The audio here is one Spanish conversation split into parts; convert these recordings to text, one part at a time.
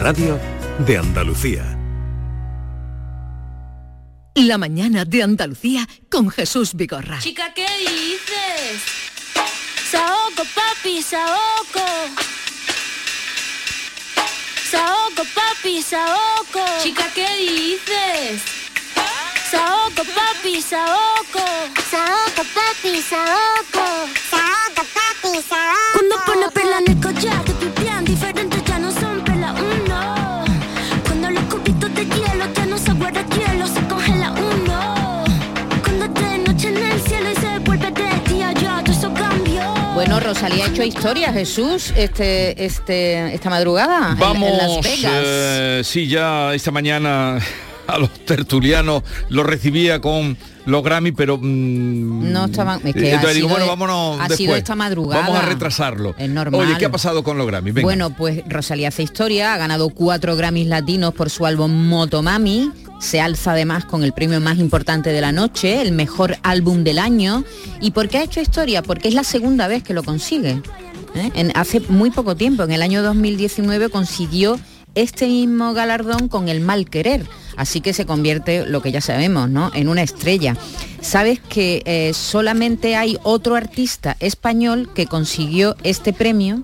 Radio de Andalucía. La mañana de Andalucía con Jesús Vigorra. Chica, ¿qué dices? Saoco, papi, saoco. Saoco, papi, saoco. Chica, ¿qué dices? Saoco, papi, saoco. Saoco, papi, saoco. Saoco, papi, saoco. Cuando pone perla en el collar, Rosalía ha hecho historia, Jesús, este, este, esta madrugada Vamos, en, Las Vegas. eh, sí, ya esta mañana a los tertulianos los recibía con los Grammy, pero mm, No estaban- es que digo, bueno, vámonos ha después. sido esta madrugada. Vamos a retrasarlo. Es normal. Oye, ¿qué ha pasado con los Grammy? Venga. Bueno, pues Rosalía hace historia, ha ganado cuatro Grammys latinos por su álbum Motomami, se alza además con el premio más importante de la noche, el mejor álbum del año. ¿Y por qué ha hecho historia? Porque es la segunda vez que lo consigue. ¿eh? En- hace muy poco tiempo, en el año 2019, consiguió este mismo galardón con el mal querer. Así que se convierte, lo que ya sabemos, ¿no? En una estrella. Sabes que eh, solamente hay otro artista español que consiguió este premio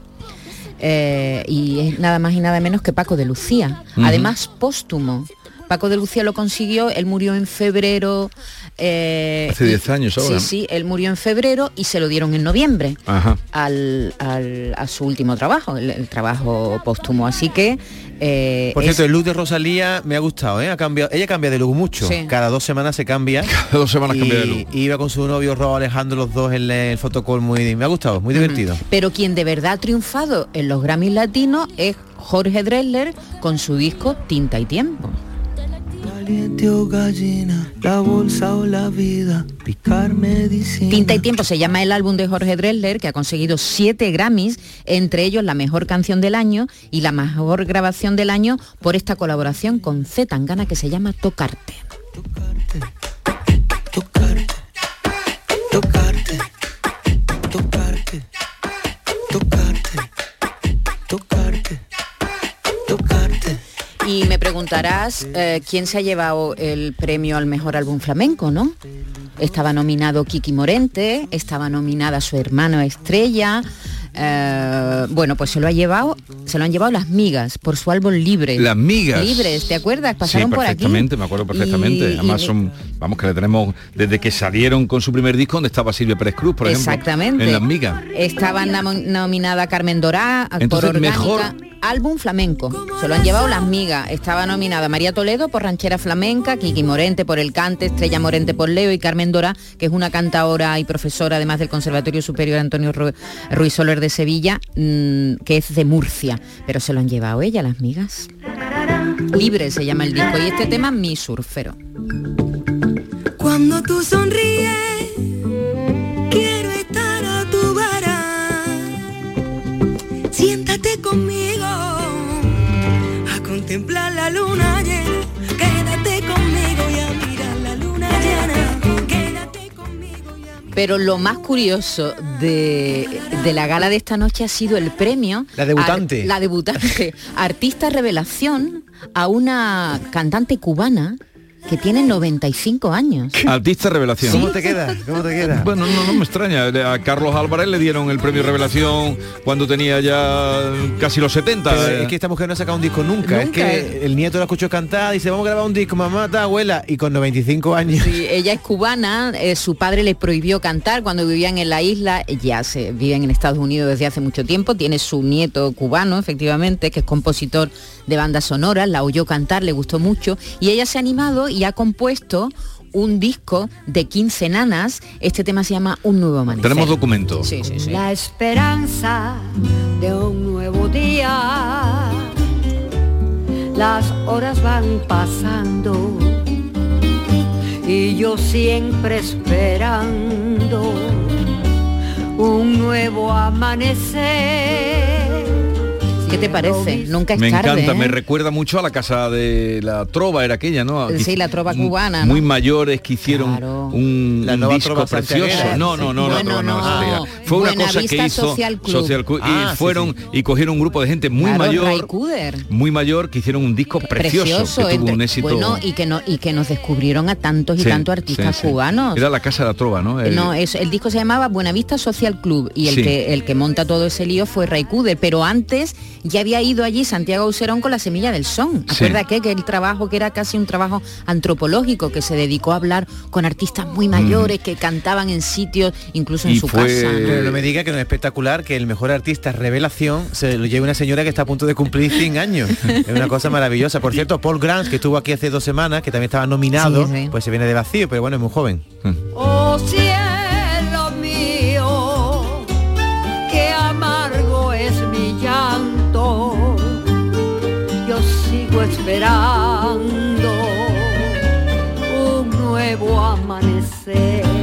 eh, y es nada más y nada menos que Paco de Lucía. Además, póstumo. Paco de Lucía lo consiguió, él murió en febrero. eh, Hace y- 10 años ahora, Sí, sí, él murió en febrero y se lo dieron en noviembre Ajá. al, al- a su último trabajo, el, el trabajo póstumo. Así que... eh, Por es- cierto, el look de Rosalía me ha gustado, ¿eh? Ha cambiado, ella cambia de look mucho. Sí. Cada dos semanas se cambia. Cada dos semanas y, cambia de look. y iba con su novio Rob Alejandro los dos en el fotocall muy me ha gustado, muy divertido. Pero quien de verdad ha triunfado en los Grammys latinos es Jorge Drexler con su disco Tinta y Tiempo. Caliente o gallina, la bolsa o la vida, picar medicina. Tinta y Tiempo se llama el álbum de Jorge Drexler, que ha conseguido siete Grammys, entre ellos la mejor canción del año y la mejor grabación del año por esta colaboración con Z Tangana que se llama Tocarte. Tocarte, Y me preguntarás eh, quién se ha llevado el premio al mejor álbum flamenco, ¿no? Estaba nominado Kiki Morente, estaba nominada su hermano Estrella. Eh, bueno, pues se lo ha llevado, se lo han llevado las migas por su álbum Libre. Las migas. Libres, ¿te acuerdas? Pasaron sí, por aquí. perfectamente, me acuerdo perfectamente. Y- Además y- son, vamos que le tenemos desde que salieron con su primer disco donde estaba Silvia Pérez Cruz, por ejemplo. Exactamente. En Las Migas. Estaba nominada Carmen Dorá por orgánica. mejor- Álbum flamenco. Se lo han llevado las migas. Estaba nominada María Toledo por ranchera flamenca, Kiki Morente por el cante, Estrella Morente por Leo y Carmen Dorá, que es una cantaora y profesora además del Conservatorio Superior Antonio Ru- Ruiz Soler de Sevilla, mm, que es de Murcia. Pero se lo han llevado ella las migas. Libre se llama el disco y este tema mi surfero. Cuando tú sonríes, quiero estar a tu vara. Siéntate conmigo a contemplar la luna llena. Pero lo más curioso de, de la gala de esta noche ha sido el premio. La debutante. a- la debutante. artista revelación a una cantante cubana que tiene 95 años. Artista revelación. ¿Cómo te queda? ¿Cómo te queda? Bueno, no, no me extraña. A Carlos Álvarez le dieron el premio Revelación cuando tenía ya casi los 70. Pero eh. es que esta mujer no ha sacado un disco nunca. Es que eh. el nieto la escuchó cantar, dice, vamos a grabar un disco, mamá, ta abuela, y con 95 años. Sí, ella es cubana, eh, su padre le prohibió cantar cuando vivían en la isla, ya se viven en Estados Unidos desde hace mucho tiempo, tiene su nieto cubano, efectivamente, que es compositor de bandas sonoras, la oyó cantar, le gustó mucho, y ella se ha animado y ha compuesto un disco de 15 nanas, este tema se llama Un Nuevo Amanecer. Tenemos documentos. Sí, sí, sí. La esperanza de un nuevo día. Las horas van pasando y yo siempre esperando un nuevo amanecer. ¿Qué te parece? Nunca es Me tarde, encanta, ¿eh? me recuerda mucho a la casa de la trova, era aquella, ¿no? Sí, la trova cubana, Muy mayores que hicieron un, La un nueva disco trova precioso. No, no, no, la trova no, no. Fue una cosa que hizo Social Club. Club, Ah, y sí, fueron y cogieron un grupo de gente muy Claro, mayor, muy mayor que hicieron un disco precioso, que tuvo entre- un éxito. Bueno, y que no y que nos descubrieron a tantos y Sí, tantos artistas sí, sí. cubanos. Era la casa de la trova, ¿no? El- No, es, el disco se llamaba Buenavista Social Club y el Sí. que el que monta todo ese lío fue Ray Cooder, pero antes ya había ido allí Santiago Auserón con la semilla del son. Sí. Acuérdate que, que el trabajo que era casi un trabajo antropológico que se dedicó a hablar con artistas muy mayores que cantaban en sitios incluso en Mm. Su fue- casa. ¿no? Pero no me diga que no es espectacular que el mejor artista revelación se lo lleve una señora que está a punto de cumplir 100 años. Es una cosa maravillosa. Por cierto, Paul Grant, que estuvo aquí hace dos semanas, que también estaba nominado, Sí, sí. pues se viene de vacío, pero bueno, es muy joven. Oh esperando un nuevo amanecer.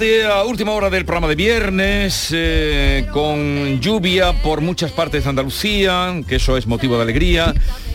Esta última hora del programa de viernes, eh, con lluvia por muchas partes de Andalucía, que eso es motivo de alegría,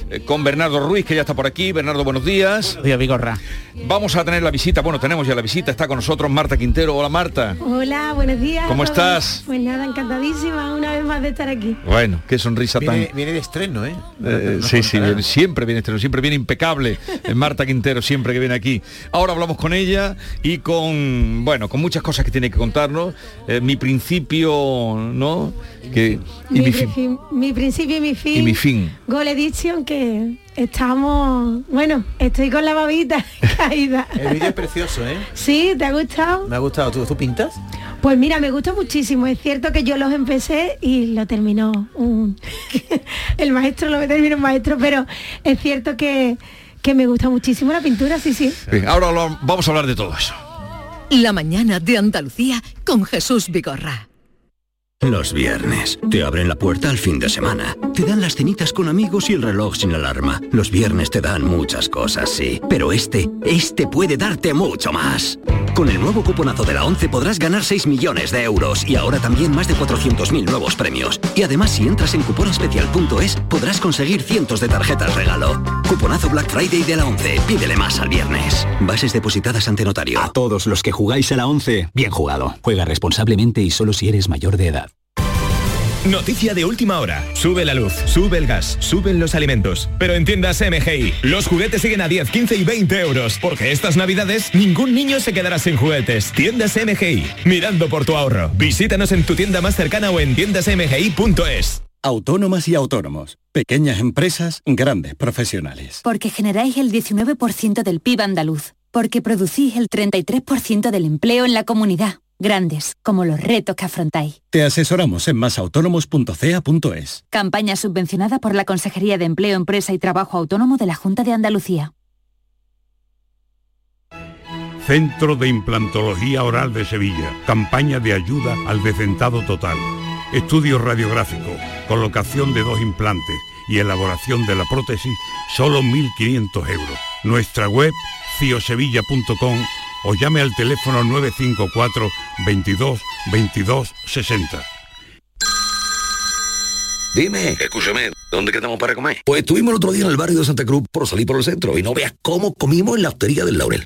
eh, con Bernardo Ruiz, que ya está por aquí. Bernardo, buenos días. Díaz Vigorra. Vamos a tener la visita, bueno, tenemos ya la visita, está con nosotros Marta Quintero. Hola Marta. Hola, buenos días. a ¿Cómo estás? Pues nada, encantadísima una vez más de estar aquí. Bueno, qué sonrisa Viene, tan... viene de estreno, ¿eh? Eh, sí, sí, viene- siempre viene estreno, siempre viene impecable. eh, Marta Quintero, siempre que viene aquí. Ahora hablamos con ella y con, bueno, con muchas cosas que tiene que contarnos. Eh, mi principio, ¿no? Que, y mi, mi fin. mi principio y mi fin. Y mi fin. Edition, que estamos... Bueno, estoy con la babita caída. El vídeo es precioso, ¿eh? ¿Sí? ¿Te ha gustado? Me ha gustado. ¿Tú, tú pintas? Pues mira, me gusta muchísimo. Es cierto que yo los empecé y lo terminó un... el maestro, lo terminó un maestro, pero es cierto que, que me gusta muchísimo la pintura, sí, sí. Bien, ahora lo- vamos a hablar de todo eso. La mañana de Andalucía con Jesús Vigorra. Los viernes. Te abren la puerta al fin de semana. Te dan las cenitas con amigos y el reloj sin alarma. Los viernes te dan muchas cosas, sí. Pero este, este puede darte mucho más. Con el nuevo cuponazo de la 11 podrás ganar 6 millones de euros y ahora también más de 400.000 nuevos premios. Y además si entras en cuponespecial.es podrás conseguir cientos de tarjetas regalo. Cuponazo Black Friday de la 11. Pídele más al viernes. Bases depositadas ante notario. A todos los que jugáis a la 11, bien jugado. Juega responsablemente y solo si eres mayor de edad. Noticia de última hora. Sube la luz, sube el gas, suben los alimentos. Pero en tiendas MGI, los juguetes siguen a 10, 15 y 20 euros. Porque estas navidades ningún niño se quedará sin juguetes. Tiendas MGI, mirando por tu ahorro. Visítanos en tu tienda más cercana o en tiendasmgi.es. Autónomas y autónomos. Pequeñas empresas, grandes profesionales. Porque generáis el 19% del PIB andaluz. Porque producís el 33% del empleo en la comunidad. Grandes, como los retos que afrontáis. Te asesoramos en masautónomos.ca.es. Campaña subvencionada por la Consejería de Empleo, Empresa y Trabajo Autónomo de la Junta de Andalucía. Centro de Implantología Oral de Sevilla. Campaña de ayuda al decentado total. Estudio radiográfico, colocación de dos implantes y elaboración de la prótesis, solo 1.500 euros. Nuestra web, ciosevilla.com o llame al teléfono 954 22 22 60. Dime, escúchame, ¿dónde quedamos para comer? Pues estuvimos el otro día en el barrio de Santa Cruz por salir por el centro y no veas cómo comimos en la hostería del Laurel.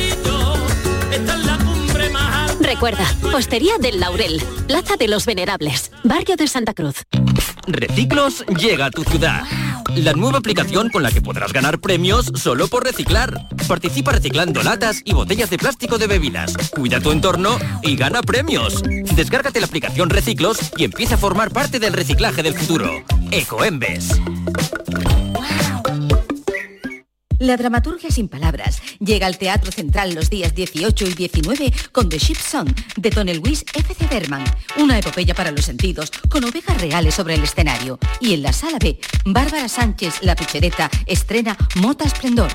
Recuerda, Postería del Laurel, Plaza de los Venerables, Barrio de Santa Cruz. Reciclos llega a tu ciudad. la nueva aplicación con la que podrás ganar premios solo por reciclar. Participa reciclando latas y botellas de plástico de bebidas. Cuida tu entorno y gana premios. Descárgate la aplicación Reciclos y empieza a formar parte del reciclaje del futuro. Ecoembes. La dramaturgia sin palabras llega al Teatro Central los días 18 y 19 con The Ship Song de Tony Luis F.C. Berman, una epopeya para los sentidos con ovejas reales sobre el escenario. Y en la sala B, Bárbara Sánchez, la pichereta, estrena Mota Esplendor.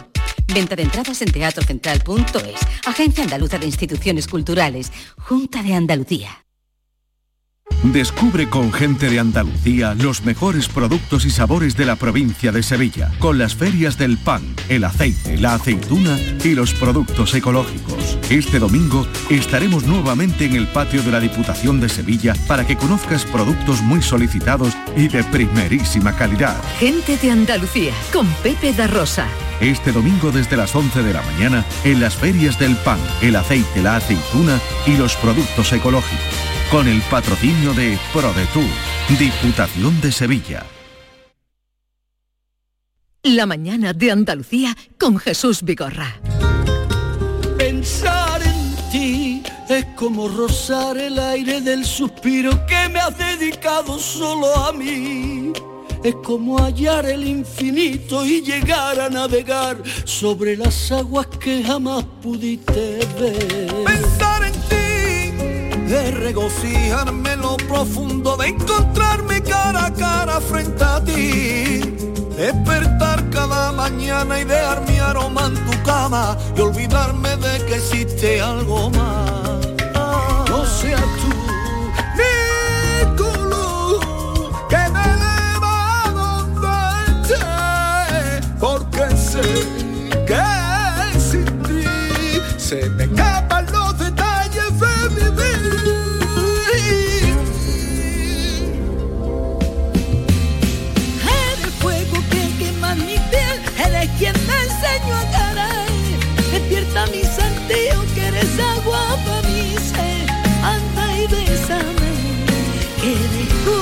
Venta de entradas en teatrocentral.es, Agencia Andaluza de Instituciones Culturales, Junta de Andalucía. Descubre con gente de Andalucía los mejores productos y sabores de la provincia de Sevilla, con las ferias del pan, el aceite, la aceituna y los productos ecológicos. Este domingo estaremos nuevamente en el patio de la Diputación de Sevilla para que conozcas productos muy solicitados y de primerísima calidad. Gente de Andalucía, con Pepe da Rosa. Este domingo desde las 11 de la mañana en las ferias del pan, el aceite, la aceituna y los productos ecológicos. Con el patrocinio de ProDetour, Diputación de Sevilla. La mañana de Andalucía con Jesús Vigorra. Pensar en ti es como rozar el aire del suspiro que me has dedicado solo a mí. Es como hallar el infinito y llegar a navegar sobre las aguas que jamás pudiste ver. Pensar en ti de regocijarme en lo profundo, de encontrarme cara a cara frente a ti. Despertar cada mañana y dejar mi aroma en tu cama y olvidarme de que existe algo más.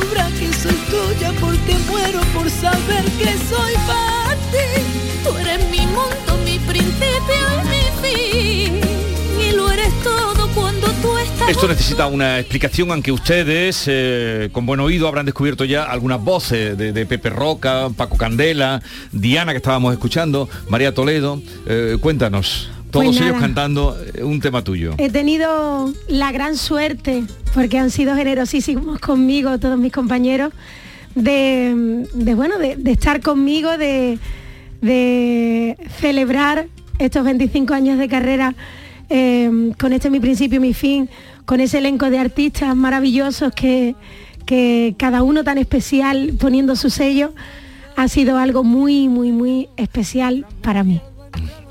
Descubra que soy tuya porque muero por saber que soy para ti. Tú eres mi mundo, mi principio y mi fin. Y lo eres todo cuando tú estás. Esto necesita una explicación, aunque ustedes eh, con buen oído habrán descubierto ya algunas voces de, de Pepe Roca, Paco Candela, Diana que estábamos escuchando, María Toledo. Eh, cuéntanos, todos Pues ellos cantando eh, un tema tuyo. He tenido la gran suerte, porque han sido generosísimos conmigo todos mis compañeros, de, de, bueno, de, de estar conmigo, de, de celebrar estos 25 años de carrera eh, con este mi principio y mi fin, con ese elenco de artistas maravillosos que, que cada uno tan especial poniendo su sello, ha sido algo muy, muy, muy especial para mí.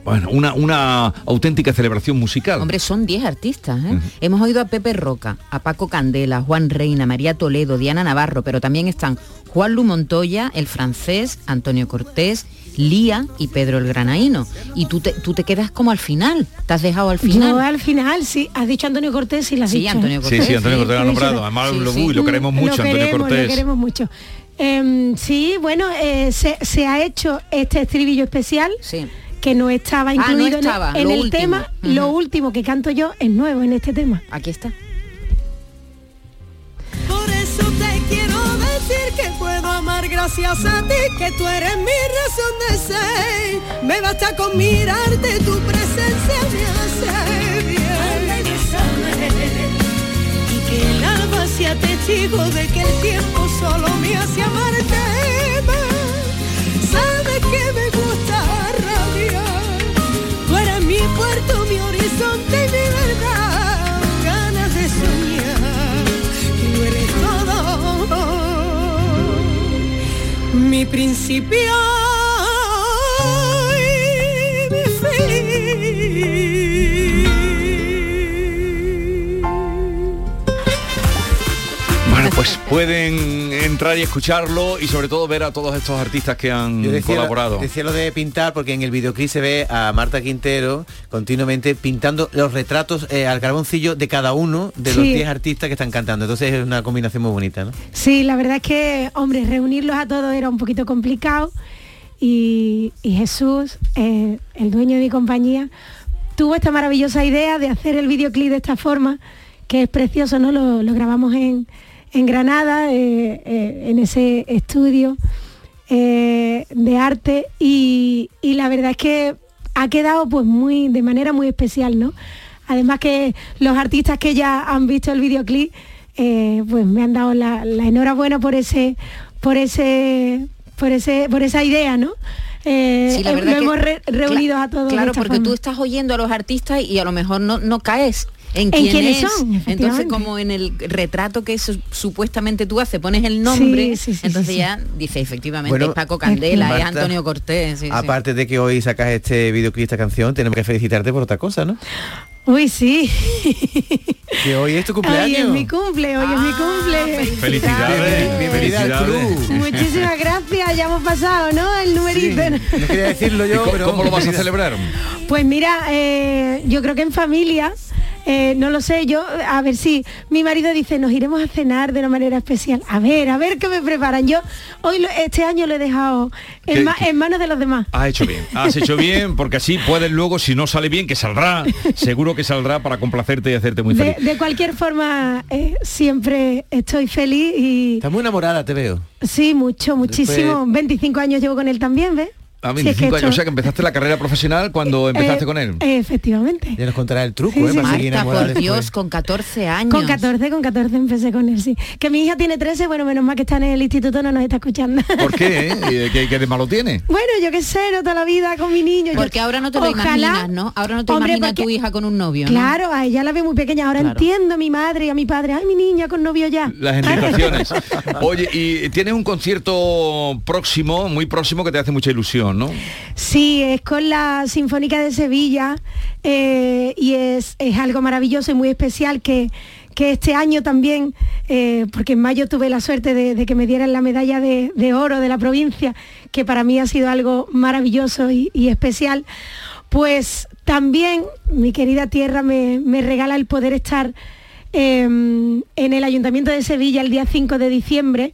Bueno, una, una auténtica celebración musical. Hombre, son 10 artistas. ¿eh? Hemos oído a Pepe Roca, a Paco Candela, Juan Reina, María Toledo, Diana Navarro, pero también están Juan Lu Montoya, el francés, Antonio Cortés, Lía y Pedro el Granaíno. Y tú te, tú te quedas como al final, te has dejado al final. Yo al final, sí, has dicho Antonio Cortés y lo has Sí, dicho. Antonio Sí, sí, Antonio Cortés lo ha nombrado. Además, Sí, lo, sí. uy, lo queremos mucho, lo Antonio Cortés. Lo queremos mucho. Em, sí, bueno, eh, se, se ha hecho este estribillo especial que no estaba Ah, no incluido en el- estaba, en, el, último. tema. Lo último que canto yo es nuevo en este tema. Aquí está. Por eso te quiero decir que puedo amar gracias a ti, que tú eres mi razón de ser. Me basta con mirarte, tu presencia me hace bien. Y que el alma sea testigo de que el tiempo solo me hace amarte Principio pues pueden entrar y escucharlo y sobre todo ver a todos estos artistas que han Yo decía, colaborado. decía lo de pintar porque en el videoclip se ve a Marta Quintero continuamente pintando los retratos eh, al carboncillo de cada uno de los Sí. 10 artistas que están cantando. Entonces es una combinación muy bonita, ¿no? Sí, la verdad es que, hombre, reunirlos a todos era un poquito complicado y, y Jesús, eh, el dueño de mi compañía, tuvo esta maravillosa idea de hacer el videoclip de esta forma, que es precioso, ¿no? Lo, lo grabamos en, en Granada, eh, eh, en ese estudio eh, de arte y, y la verdad es que ha quedado pues muy, de manera muy especial, ¿no? Además que los artistas que ya han visto el videoclip, pues me han dado la, la enhorabuena por ese, por ese, por ese, por esa idea, ¿no? Eh, Sí, la verdad lo que- hemos re- reunido a todos. Claro, porque forma. tú estás oyendo a los artistas y a lo mejor no, no caes en, En quién quiénes es. son, Entonces, como en el retrato que su- supuestamente tú haces, pones el nombre, Sí, sí, sí, entonces sí, sí. ya dice efectivamente Bueno, es Paco Candela, es Marta, Antonio Cortés. sí, sí. Aparte de que hoy sacas este videoclip, esta canción, tenemos que felicitarte por otra cosa, ¿no? Uy, sí. Que hoy es tu Hoy cumpleaños. es mi cumple, hoy es mi cumple. Felicidades. Bienvenida al Felicidades. club. Muchísimas gracias, ya hemos pasado, ¿no? El numerito. No quería decirlo ¿Y yo, pero... ¿Cómo lo vas a celebrar? Pues mira, eh, yo creo que en familia, eh, no lo sé, yo, a ver si mi marido dice, nos iremos a cenar de una manera especial. A ver, a ver qué me preparan. Yo hoy lo- este año lo he dejado en, manos de los demás. Has hecho bien, has hecho bien, porque así puedes luego, si no sale bien, que saldrá, seguro que saldrá para complacerte y hacerte muy feliz. de cualquier forma, eh, siempre estoy feliz y Estás muy enamorada, te veo. sí, mucho, muchísimo. 25 años llevo con él también, ¿ves? A Si es que 25 años, esto- o sea que empezaste la carrera profesional cuando empezaste Eh, con él. efectivamente. Ya nos contará el truco, Sí, ¿eh? sí, sí. Marta, por después. Dios, con 14 años. Con 14, con 14 empecé con él, sí. Que mi hija tiene 13, bueno, menos mal que está en el instituto, no nos está escuchando. ¿Por qué? eh? ¿Qué, qué de malo tiene? Bueno, yo qué sé, no toda la vida con mi niño. yo- Porque ahora no te lo Ojalá- imaginas, ¿no? Ahora no te Hombre, imaginas a tu porque- hija con un novio, ¿no? Claro, a ella la ve muy pequeña. Ahora Claro. entiendo a mi madre y a mi padre. Ay, mi niña con novio ya. Las invitaciones. Oye, y tienes un concierto próximo, muy próximo, que te hace mucha ilusión, ¿no? Sí, es con la Sinfónica de Sevilla eh, y es, es algo maravilloso y muy especial que, que este año también, eh, porque en mayo tuve la suerte de, que me dieran la medalla de, de oro de la provincia, que para mí ha sido algo maravilloso y, y especial, pues también mi querida tierra me, me regala el poder estar eh, en el Ayuntamiento de Sevilla el día 5 de diciembre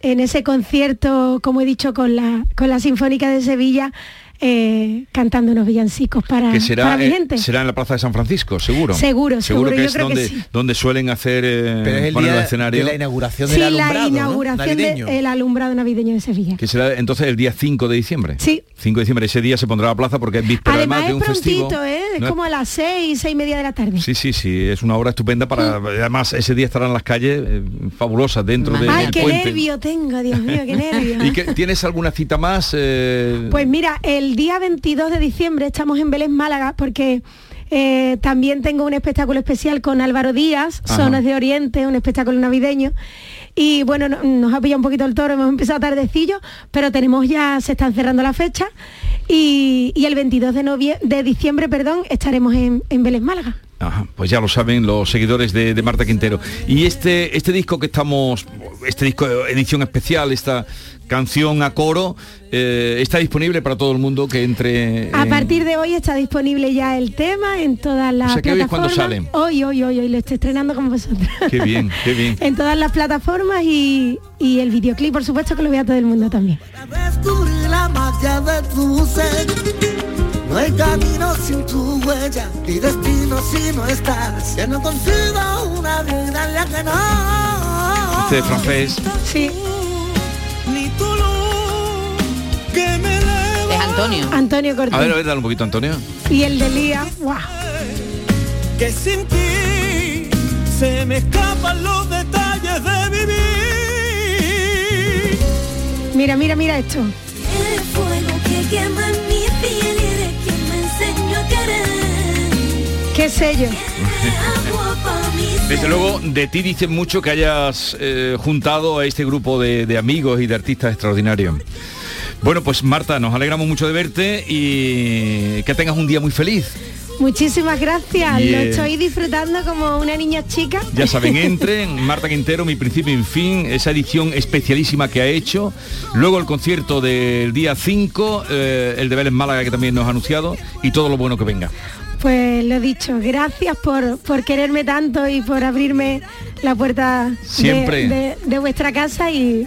en ese concierto, como he dicho, con la, con la Sinfónica de Sevilla, eh, cantando unos villancicos para, Que será, para mi eh, gente. será en la Plaza de San Francisco, seguro. Seguro, seguro, que yo es creo que donde, sí. donde suelen hacer eh, Pero es el poner día el escenario. de la inauguración Sí, del la alumbrado, ¿no? inauguración Navideño. del alumbrado navideño de Sevilla. Que será entonces el día 5 de diciembre. Sí. 5 de diciembre, ese día se pondrá la plaza porque es víspera Además, además, de un festivo. prontito, ¿eh? Es No como a las seis, seis y media de la tarde. Sí, sí, sí, es una hora estupenda para... Además, ese día estarán las calles eh, fabulosas dentro de- Ay, qué puente. nervio tengo, Dios mío, qué nervio. ¿Y que, tienes alguna cita más? eh, Pues mira, el día 22 de diciembre estamos en Vélez, Málaga, porque eh, también tengo un espectáculo especial con Álvaro Díaz, Ajá. Sonos de Oriente, un espectáculo navideño. Y bueno, no- nos ha pillado un poquito el toro, hemos empezado tardecillo, pero tenemos ya, se están cerrando las fechas. Y, y el 22 de, de diciembre perdón, estaremos en, en Vélez, Málaga. Ajá, pues ya lo saben los seguidores de, de Marta Quintero. Y este, este disco que estamos, este disco edición especial, esta canción a coro, eh, está disponible para todo el mundo que entre. A en- partir de hoy está disponible ya el tema en todas las O sea, que hoy es plataformas. sale. Hoy, hoy, hoy, hoy, lo estoy estrenando como vosotros. Qué bien, qué bien. en todas las plataformas y, y el videoclip, por supuesto, que lo vea todo el mundo también. Descubrí la magia de tu ser. No hay camino sin tu huella y destino si no estás. Que no consigo una vida en la que no. Este francés. Sí. Antonio. Antonio Cortés. A ver, a ver, dale un poquito, Antonio. Y el de Lía, ¡guau! que sin ti se me escapan los detalles de vivir. Mira, mira, mira esto. El fuego que quema mi piel y eres quien me enseñó a querer. Qué sello. Desde luego, de ti dicen mucho que hayas eh, juntado a este grupo de, de amigos y de artistas extraordinarios. Bueno, pues Marta, nos alegramos mucho de verte y que tengas un día muy feliz. Muchísimas gracias, lo estoy disfrutando como una niña chica. Ya saben, entren, Marta Quintero, mi principio y mi fin, esa edición especialísima que ha hecho. Luego el concierto del día 5, eh, el de Vélez Málaga que también nos ha anunciado y todo lo bueno que venga. Pues lo dicho, gracias por, por quererme tanto y por abrirme la puerta de- Siempre. De, de vuestra casa y,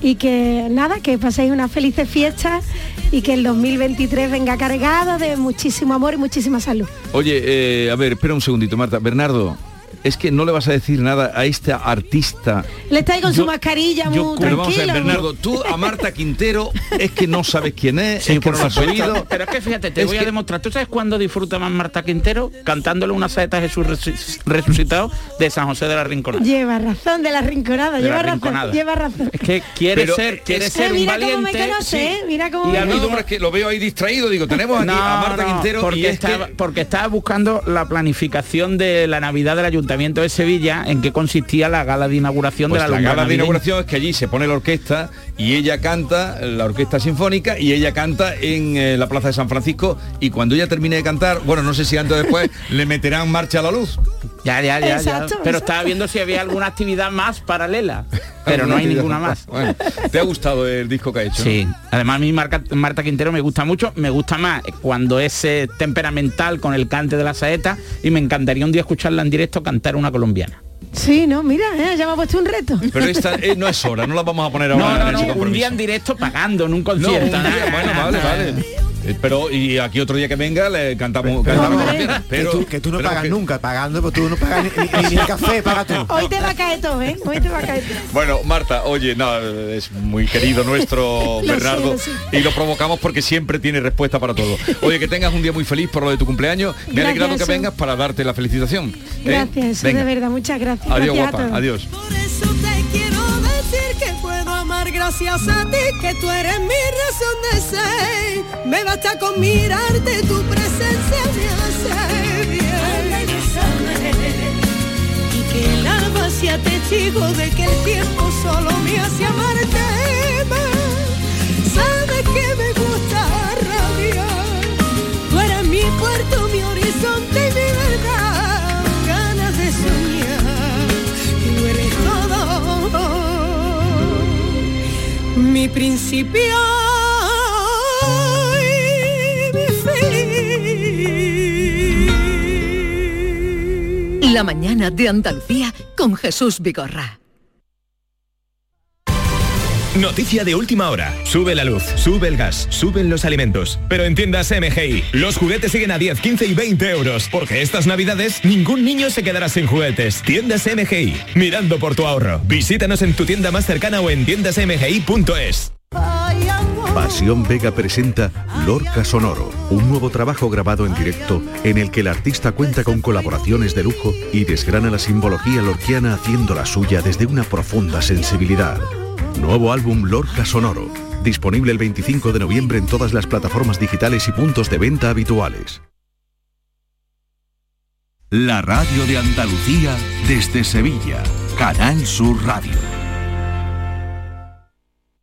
y que nada, que paséis unas felices fiestas y que el 2023 venga cargado de muchísimo amor y muchísima salud. Oye, eh, a ver, espera un segundito, Marta. Bernardo, es que no le vas a decir nada a esta artista. Le estáis con Yo- su mascarilla muy Pero vamos a ver. Bernardo, tú a Marta Quintero es que no sabes quién es, es que no has oído. Pero es que fíjate, te Es voy a demostrar. ¿Tú sabes cuándo disfruta más Marta Quintero? Cantándole una saeta a Jesús resu- resucitado de San José de la Rinconada. Lleva razón de la rinconada, De la lleva rinconada. razón, lleva razón. Es que quiere Pero ser, quiere es- ser un mira cómo valiente. me conoce, ¿eh? mira cómo Y a mí No, no- es que lo veo ahí distraído, digo, tenemos aquí a Marta no, Quintero porque, y es estaba, que- porque estaba buscando la planificación de la Navidad del Ayuntamiento de Sevilla, en qué consistía la gala de inauguración Pues de la, la gala de inauguración es que allí se pone la orquesta y ella canta, la orquesta sinfónica, y ella canta en eh, la Plaza de San Francisco y cuando ella termine de cantar, bueno, no sé si antes o después le meterán marcha a la luz. Ya, ya, ya, ya. Pero exacto. estaba viendo si había alguna actividad más paralela. Pero no hay ninguna más. Bueno, ¿Te ha gustado el disco que ha hecho? Sí, además a mí Marca- Marta Quintero me gusta mucho, me gusta más cuando es eh, temperamental con el cante de la saeta y me encantaría un día escucharla en directo cantar una colombiana. Sí, no, mira, eh, ya me ha puesto un reto. Pero esta eh, no es hora, no la vamos a poner No, ahora no, en ese no, un día en directo pagando en un No, concierto. un día, nada, bueno, vale, vale. Eh, Pero y aquí otro día que venga le cantamos. Pero que, tú, que tú no pagas que- nunca, pagando, pero tú no pagas ni, ni- ni el café, paga tú. Hoy te va a caer todo, ¿eh? Hoy te va a caer todo. Bueno, Marta, oye, no, es muy querido nuestro Lo sé, Bernardo lo sé. y lo provocamos porque siempre tiene respuesta para todo. Oye, que tengas un día muy feliz por lo de tu cumpleaños. Me ha Gracias, alegrado que vengas para darte la felicitación. ¿eh? Gracias, eso de verdad, muchas gracias. Adiós, gracias a guapa. todos. Adiós. Gracias a ti, que tú eres mi razón de ser. Me basta con mirarte, tu presencia me hace bien. Y que el alma sea testigo de que el tiempo solo me hace amarte más. Sabes que me gusta rabiar. Tú eres mi puerto, mi horizonte y mi verdad. Mi principio y mi fin. La mañana de Andalucía con Jesús Vigorra. Noticia de última hora. Sube la luz, sube el gas, suben los alimentos. Pero en tiendas MGI, los juguetes siguen a 10, 15 y 20 euros. Porque estas navidades ningún niño se quedará sin juguetes. Tiendas MGI, mirando por tu ahorro. Visítanos en tu tienda más cercana o en tiendasmgi.es. Pasión Vega presenta Lorca Sonoro, un nuevo trabajo grabado en directo en el que el artista cuenta con colaboraciones de lujo y desgrana la simbología lorquiana haciendo la suya desde una profunda sensibilidad. Nuevo álbum Lorca Sonoro, disponible el 25 de noviembre en todas las plataformas digitales y puntos de venta habituales. La radio de Andalucía desde Sevilla, Canal Sur Radio.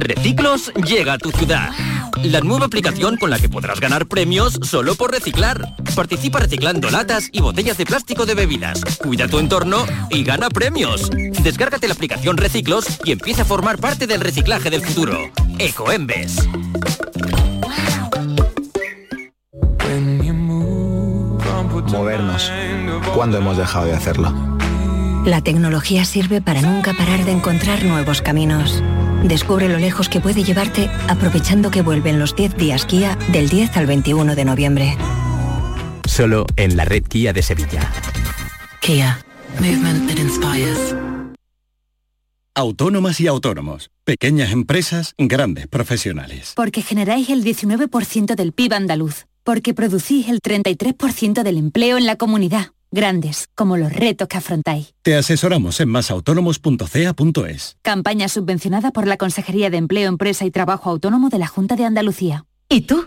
Reciclos llega a tu ciudad. La nueva aplicación con la que podrás ganar premios solo por reciclar. Participa reciclando latas y botellas de plástico de bebidas. Cuida tu entorno y gana premios. Descárgate la aplicación Reciclos y empieza a formar parte del reciclaje del futuro. Ecoembes. Movernos. ¿Cuándo hemos dejado de hacerlo? La tecnología sirve para nunca parar de encontrar nuevos caminos. Descubre lo lejos que puede llevarte aprovechando que vuelven los 10 días Kia del 10 al 21 de noviembre. Solo en la red Kia de Sevilla. Kia. Movement that inspires. Autónomas y autónomos. Pequeñas empresas, grandes profesionales. Porque generáis el 19% del PIB andaluz. Porque producís el 33% del empleo en la comunidad. Grandes, como los retos que afrontáis. Te asesoramos en masautónomos.ca.es. Campaña subvencionada por la Consejería de Empleo, Empresa y Trabajo Autónomo de la Junta de Andalucía. ¿Y tú?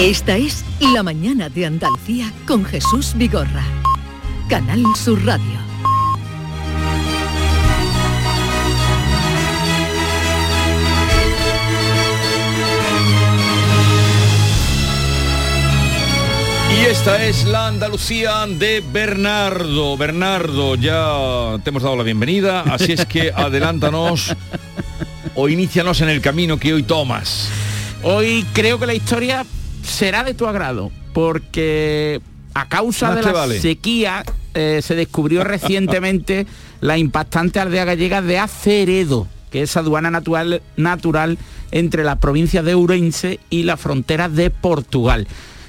Esta es La mañana de Andalucía con Jesús Vigorra. Canal Sur Radio. Y esta es la Andalucía de Bernardo. Bernardo, ya te hemos dado la bienvenida, así es que adelántanos o inícianos en el camino que hoy tomas. Hoy creo que la historia será de tu agrado, porque a causa Más de la vale. sequía eh, se descubrió recientemente la impactante aldea gallega de Aceredo, que es aduana natural, natural entre las provincias de Ourense y la frontera de Portugal.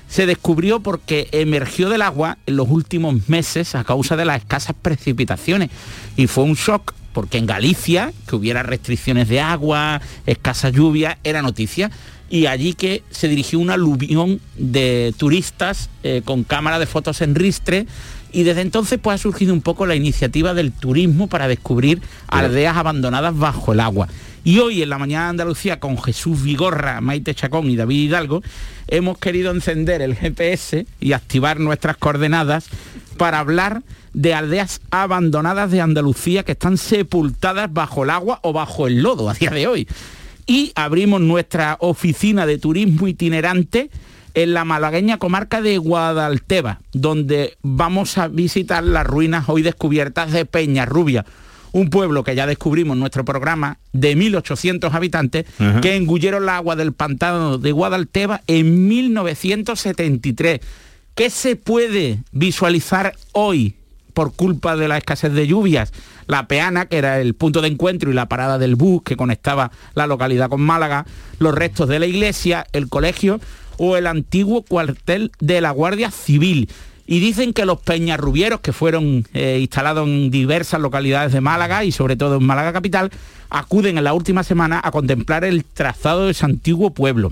Se descubrió porque emergió del agua en los últimos meses a causa de las escasas precipitaciones y fue un shock porque en Galicia, que hubiera restricciones de agua, escasa lluvia, era noticia. Y allí que se dirigió una aluvión de turistas eh, con cámara de fotos en ristre. Y desde entonces pues ha surgido un poco la iniciativa del turismo para descubrir aldeas abandonadas bajo el agua. Y hoy en la mañana de Andalucía con Jesús Vigorra, Maite Chacón y David Hidalgo hemos querido encender el GPS y activar nuestras coordenadas para hablar de aldeas abandonadas de Andalucía que están sepultadas bajo el agua o bajo el lodo a día de hoy. Y abrimos nuestra oficina de turismo itinerante en la malagueña comarca de Guadalteba, donde vamos a visitar las ruinas hoy descubiertas de Peñarrubia, un pueblo que ya descubrimos en nuestro programa de 1.800 habitantes, Ajá. que engulleron la agua del pantano de Guadalteba en 1973. ¿Qué se puede visualizar hoy por culpa de la escasez de lluvias? La Peana, que era el punto de encuentro y la parada del bus que conectaba la localidad con Málaga, los restos de la iglesia, el colegio o el antiguo cuartel de la Guardia Civil. Y dicen que los peñarrubieros que fueron eh, instalados en diversas localidades de Málaga y sobre todo en Málaga capital, acuden en la última semana a contemplar el trazado de ese antiguo pueblo.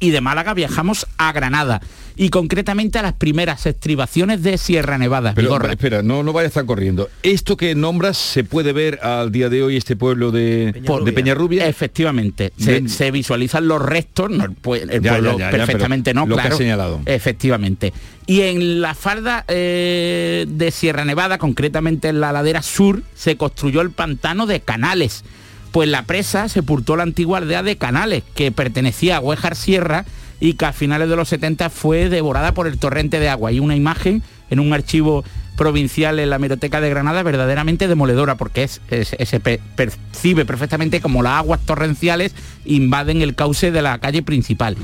Y de Málaga viajamos a Granada y concretamente a las primeras estribaciones de Sierra Nevada. Pero Vigorra. espera, no, no vaya a estar corriendo. Esto que nombras se puede ver al día de hoy este pueblo de Peñarrubia. De Peñarrubia? Efectivamente, se, visualizan los restos, no, el, pue- el Ya, pueblo ya, ya, ya, perfectamente no, lo que claro. has señalado. Efectivamente. Y en la falda eh, de Sierra Nevada, concretamente en la ladera sur, se construyó el pantano de Canales. Pues la presa sepultó la antigua aldea de Canales, que pertenecía a Huejar Sierra y que a finales de los 70 fue devorada por el torrente de agua. Hay una imagen en un archivo provincial en la Hemeroteca de Granada verdaderamente demoledora porque es, se pe- percibe perfectamente como las aguas torrenciales invaden el cauce de la calle principal.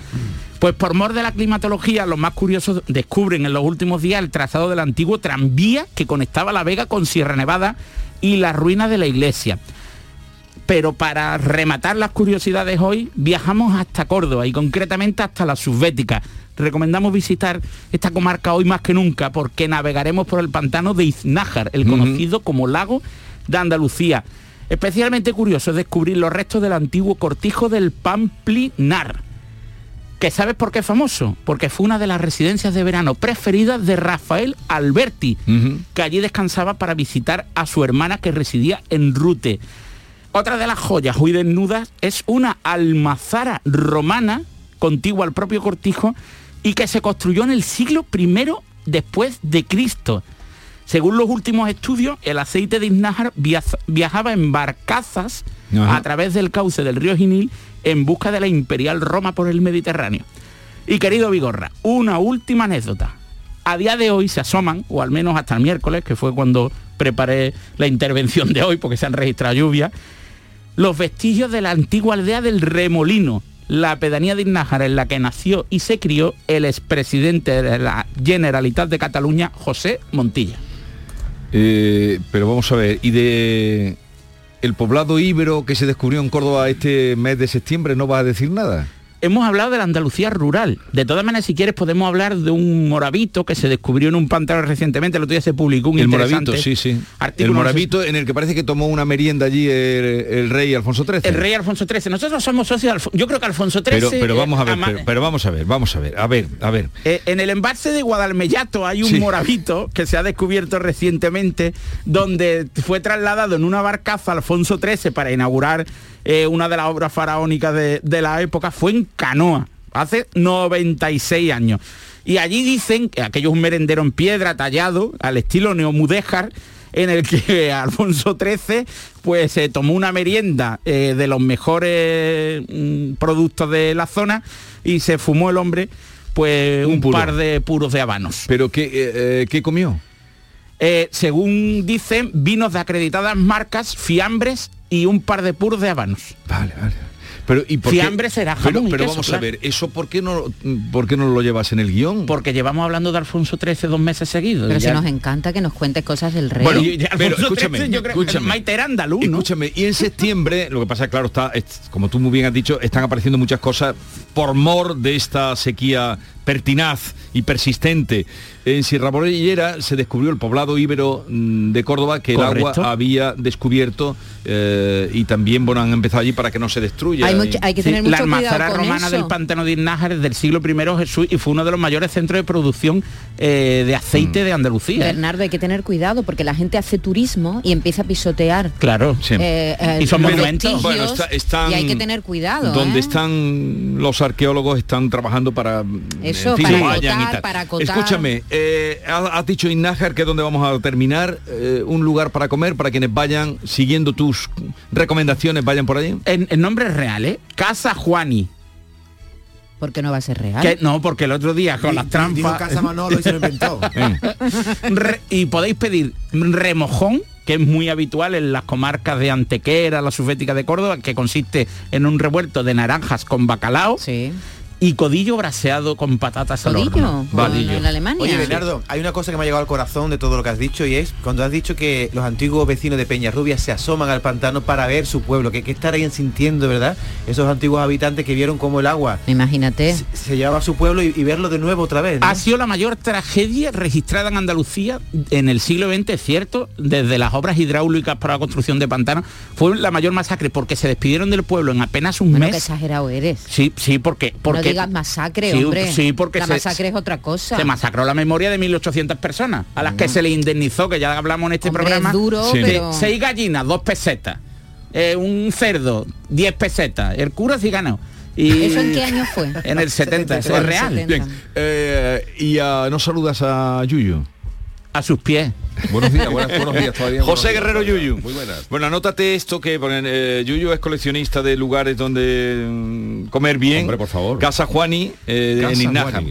Pues por mor de la climatología, los más curiosos descubren en los últimos días el trazado del antiguo tranvía que conectaba La Vega con Sierra Nevada y las ruinas de la iglesia. Pero para rematar las curiosidades hoy, viajamos hasta Córdoba y concretamente hasta la Subbética. Recomendamos visitar esta comarca hoy más que nunca porque navegaremos por el pantano de Iznájar, el conocido como lago de Andalucía. Especialmente curioso es descubrir los restos del antiguo cortijo del Pamplinar. ¿Que sabes por qué es famoso? Porque fue una de las residencias de verano preferidas de Rafael Alberti, que allí descansaba para visitar a su hermana que residía en Rute. Otra de las joyas hoy desnudas es una almazara romana contigua al propio cortijo y que se construyó en el siglo I después de Cristo. Según los últimos estudios, el aceite de Iznájar viajaba en barcazas Ajá. a través del cauce del río Ginil en busca de la imperial Roma por el Mediterráneo. Y querido Vigorra, una última anécdota. a día de hoy se asoman, o al menos hasta el miércoles, que fue cuando preparé la intervención de hoy, porque se han registrado lluvias, los vestigios de la antigua aldea del Remolino, la pedanía de Iznájar en la que nació y se crió el expresidente de la Generalitat de Cataluña, José Montilla. Eh, pero vamos a ver, y de el poblado íbero que se descubrió en Córdoba este mes de septiembre, ¿no vas a decir nada? Hemos hablado de la Andalucía rural. De todas maneras, si quieres, podemos hablar de un moravito que se descubrió en un pantano recientemente. El otro día se publicó un El interesante moravito, sí, sí. artículo, el moravito en el que parece que tomó una merienda allí el, el rey Alfonso XIII. El rey Alfonso XIII. Nosotros somos socios Yo creo que Alfonso XIII... pero, pero vamos a ver, eh, ama- pero, pero vamos a ver, vamos a ver, a ver, a ver. Eh, en el embalse de Guadalmellato hay un Sí. moravito que se ha descubierto recientemente donde fue trasladado en una barcaza Alfonso XIII para inaugurar eh, una de las obras faraónicas de, de la época. Fue en canoa, hace 96 años. Y allí dicen que aquello es un merendero en piedra tallado al estilo neomudéjar en el que Alfonso XIII pues se tomó una merienda eh, de los mejores mm, productos de la zona y se fumó el hombre pues un, par de puros de habanos. ¿Pero qué, eh, eh, qué comió? Eh, según dicen, vinos de acreditadas marcas, fiambres y un par de puros de habanos. Vale, vale. Pero, ¿y por qué- Fiambre será Pero, jamón y pero queso, vamos claro. a ver, ¿eso por qué, no, por qué no lo llevas en el guion? Porque llevamos hablando de Alfonso XIII dos meses seguidos. Pero y si ya- nos encanta que nos cuentes cosas del rey. Bueno, Y ya pero escúchame, XIII, yo creo- escúchame. Maite andaluz, ¿no? Escúchame, y en septiembre, lo que pasa, claro, está, es- como tú muy bien has dicho, están apareciendo muchas cosas por mor de esta sequía pertinaz y persistente. En Sierra Borellera se descubrió el poblado íbero mm, de Córdoba que el agua había descubierto eh, y también bueno, han empezado allí para que no se destruya. Hay Y- mucho- hay que Sí, tener la mucho almazara romana eso. del pantano de Iznájar es del siglo I Jesús y fue uno de los mayores centros de producción eh, de aceite Mm. de Andalucía. Bernardo, hay que tener cuidado porque la gente hace turismo y empieza a pisotear. Claro. eh, eh, Y son monumentos. vestigios Bueno, está- están- y hay que tener cuidado. donde ¿eh? están los arqueólogos están trabajando para mm, Eso, en fin, para que vayan y acotar, tal. para acotar. escúchame eh, ha- has dicho Innájar que es donde vamos a terminar eh, un lugar para comer para quienes vayan siguiendo tus recomendaciones vayan por allí En, en nombre real, ¿eh? Casa Juani. Porque no va a ser real. Que, no, porque el otro día con las trampas... dijo Casa Manolo y se lo inventó. Re- y podéis pedir remojón, que es muy habitual en las comarcas de Antequera, la Sufética de Córdoba, que consiste en un revuelto de naranjas con bacalao y codillo braseado con patatas al horno. como Codillo. en Alemania. Oye, Bernardo, hay una cosa que me ha llegado al corazón de todo lo que has dicho y es cuando has dicho que los antiguos vecinos de Peñarrubia se asoman al pantano para ver su pueblo, que, que estarían sintiendo, ¿verdad? Esos antiguos habitantes que vieron cómo el agua Imagínate. se, se llevaba a su pueblo y, y verlo de nuevo otra vez. ¿no? Ha sido la mayor tragedia registrada en Andalucía en el siglo XX, es cierto, desde las obras hidráulicas para la construcción de pantanos. Fue la mayor masacre porque se despidieron del pueblo en apenas un Bueno, mes. exagerado eres. Sí, sí, porque... porque digas masacre, Sí, hombre. sí, porque la se- masacre es otra cosa. Se masacró la memoria de 1.800 personas, a las que se le indemnizó, que ya hablamos en este Hombre, programa. es duro, Sí. de pero- Seis gallinas, dos pesetas. Eh, un cerdo, 10 pesetas. El cura sí ganó. Y ¿Eso en qué año fue? En el 70, eso es real. 70. bien eh, y ah, no saludas a Yuyu A sus pies. Buenos días, buenas- buenos días todavía. José días Guerrero todavía. Yuyu. Muy buenas. Bueno, anótate esto que eh, Yuyu es coleccionista de lugares donde mm, comer bien. Hombre, por favor. Casa Juani eh, Casa en Iznájar.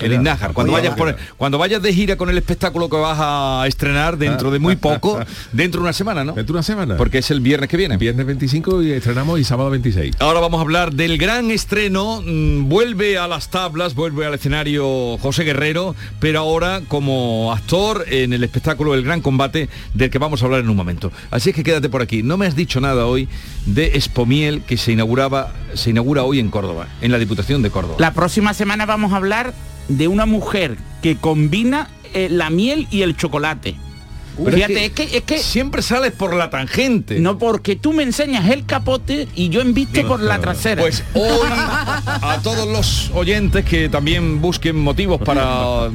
En. Iznájar. Cuando vayas, por- cuando vayas de gira con el espectáculo que vas a estrenar dentro de muy poco, dentro de una semana, ¿no? Dentro de una semana. Porque es el viernes que viene. Viernes 25 y estrenamos y sábado 26. Ahora vamos a hablar del gran estreno. mm, Vuelve a las tablas, vuelve al escenario José Guerrero, pero ahora como actor en el espectáculo El Gran Combate, del que vamos a hablar en un momento. Así es que quédate por aquí. No me has dicho nada hoy de Expomiel que se inauguraba, se inaugura hoy en Córdoba, en la Diputación de Córdoba. La próxima semana vamos a hablar de una mujer que combina eh, la miel y el chocolate. Pero Fíjate, es que, es que siempre sales por la tangente. No, porque tú me enseñas el capote y yo envisto por la trasera. Pues hoy a todos los oyentes que también busquen motivos para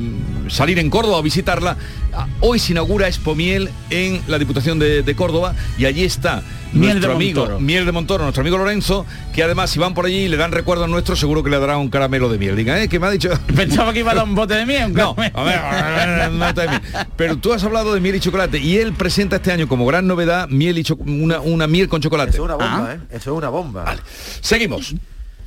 salir en Córdoba o visitarla, hoy se inaugura Expomiel en la Diputación de, de Córdoba y allí está Miel nuestro de amigo Montoro. Miel de Montoro, nuestro amigo Lorenzo, que además si van por allí y le dan recuerdo a nuestro, seguro que le dará un caramelo de miel. Diga, ¿eh? ¿Qué me ha dicho? Pensaba que iba a dar un bote de miel. No, caramelo. a ver, a ver, no te- pero tú has hablado de miel y chocolate y él presenta este año como gran novedad miel y cho- una, una miel con chocolate. Eso es una bomba, Ah. ¿eh? Eso es una bomba. Seguimos.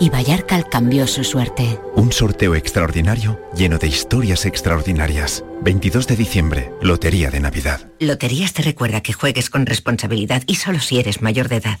y Vallarcal cambió su suerte. Un sorteo extraordinario lleno de historias extraordinarias. 22 de diciembre, Lotería de Navidad. Loterías te recuerda que juegues con responsabilidad y solo si eres mayor de edad.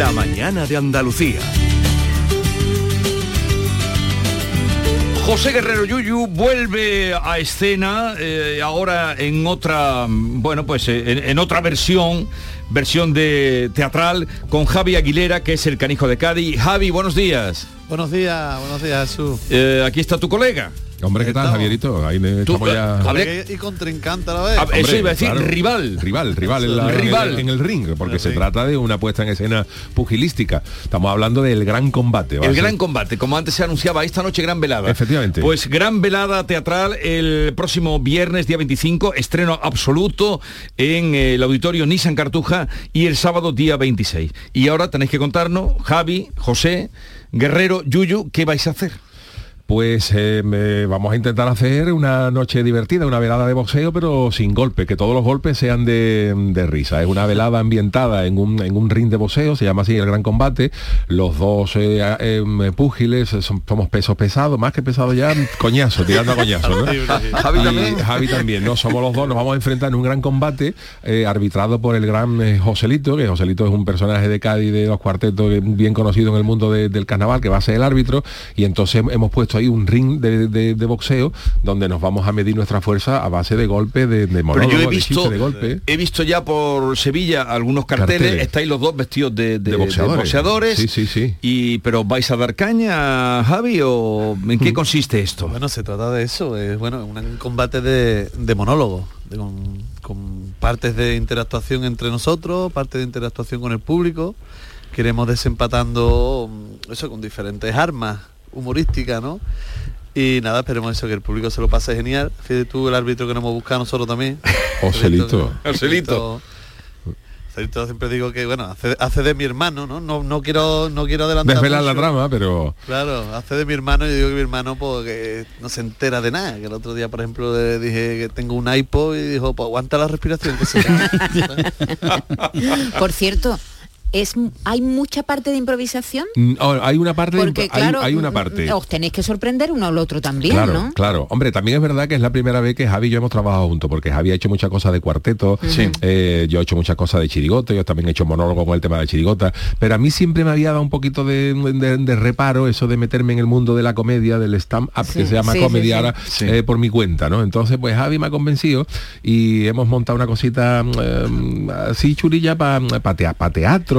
La mañana de Andalucía. José Guerrero Yuyu vuelve a escena eh, ahora en otra, bueno, pues eh, en, en otra versión, versión de teatral con Javi Aguilera, que es el canijo de Cádiz. Javi, buenos días. Buenos días, buenos días, Jesús. Eh, aquí está tu colega. Hombre, ¿qué tal, Estamos. Javierito? Ahí Tú, estamos ya... eh, Y contrincante a la vez. Ah, eso Hombre, iba a decir, claro. rival. Rival, rival, en, la- Rival. en el, en el ring, porque se trata de una puesta en escena pugilística. Estamos hablando del gran combate. a El gran combate, como antes se anunciaba, esta noche gran velada. Efectivamente. Pues gran velada teatral el próximo viernes, día 25, estreno absoluto en el auditorio Nissan Cartuja y el sábado, día 26. Y ahora tenéis que contarnos, Javi, José, Guerrero, Yuyu, ¿qué vais a hacer? Pues eh, me- vamos a intentar hacer una noche divertida, una velada de boxeo, pero sin golpe, que todos los golpes sean de, de risa. Es una velada ambientada en un, en un ring de boxeo, se llama así el gran combate. Los dos eh, em, púgiles eh, son- somos pesos pesados, más que pesados ya, coñazo, tirando a coñazo. ¿no? Javi Y también. Javi también, no somos los dos, nos vamos a enfrentar en un gran combate eh, arbitrado por el gran eh, Joselito, que Joselito es un personaje de Cádiz de los cuartetos bien conocido en el mundo de- del carnaval, que va a ser el árbitro, y entonces hemos puesto ahí un ring de, de- de boxeo donde nos vamos a medir nuestra fuerza a base de golpes, de, de Pero monólogos, yo he de visto, chistes, de golpes. he visto ya por Sevilla algunos carteles, Carteles. estáis los dos vestidos de, de- De boxeadores. de boxeadores. Sí, sí, sí. Y, pero vais a dar caña, Javi, o en qué consiste esto? Bueno, se trata de eso, es bueno, un combate de, de monólogo, de con, con partes de interactuación entre nosotros, partes de interactuación con el público. Queremos desempatando mm, eso con diferentes armas humorísticas, ¿no? Y nada, esperemos eso, que el público se lo pase genial. Fíjate tú el árbitro que nos hemos buscado nosotros también. Joselito. Joselito. Joselito siempre digo que bueno, hace, hace de mi hermano, ¿no? No, no quiero no quiero adelantar. Desvelar la trama, pero Claro, hace de mi hermano y digo que mi hermano porque no se entera de nada. Que el otro día, por ejemplo, le dije que tengo un iPod y dijo, pues aguanta la respiración que se Por cierto, es hay mucha parte de improvisación. mm, oh, hay una parte, Porque hay- claro, hay, una mm, parte. os tenéis que sorprender uno al otro también, Claro, ¿no? claro. Hombre, también es verdad que es la primera vez que Javi y yo hemos trabajado juntos, porque Javi ha hecho muchas cosas de cuarteto, Sí. eh, yo he hecho muchas cosas de chirigota, yo también he hecho monólogo con el tema de chirigota, pero a mí siempre me había dado un poquito de, de- de reparo eso de meterme en el mundo de la comedia, del stand-up, Sí, que se llama sí, sí. ahora, Sí. eh, por mi cuenta, ¿no? Entonces, pues Javi me ha convencido y hemos montado una cosita eh, así churilla para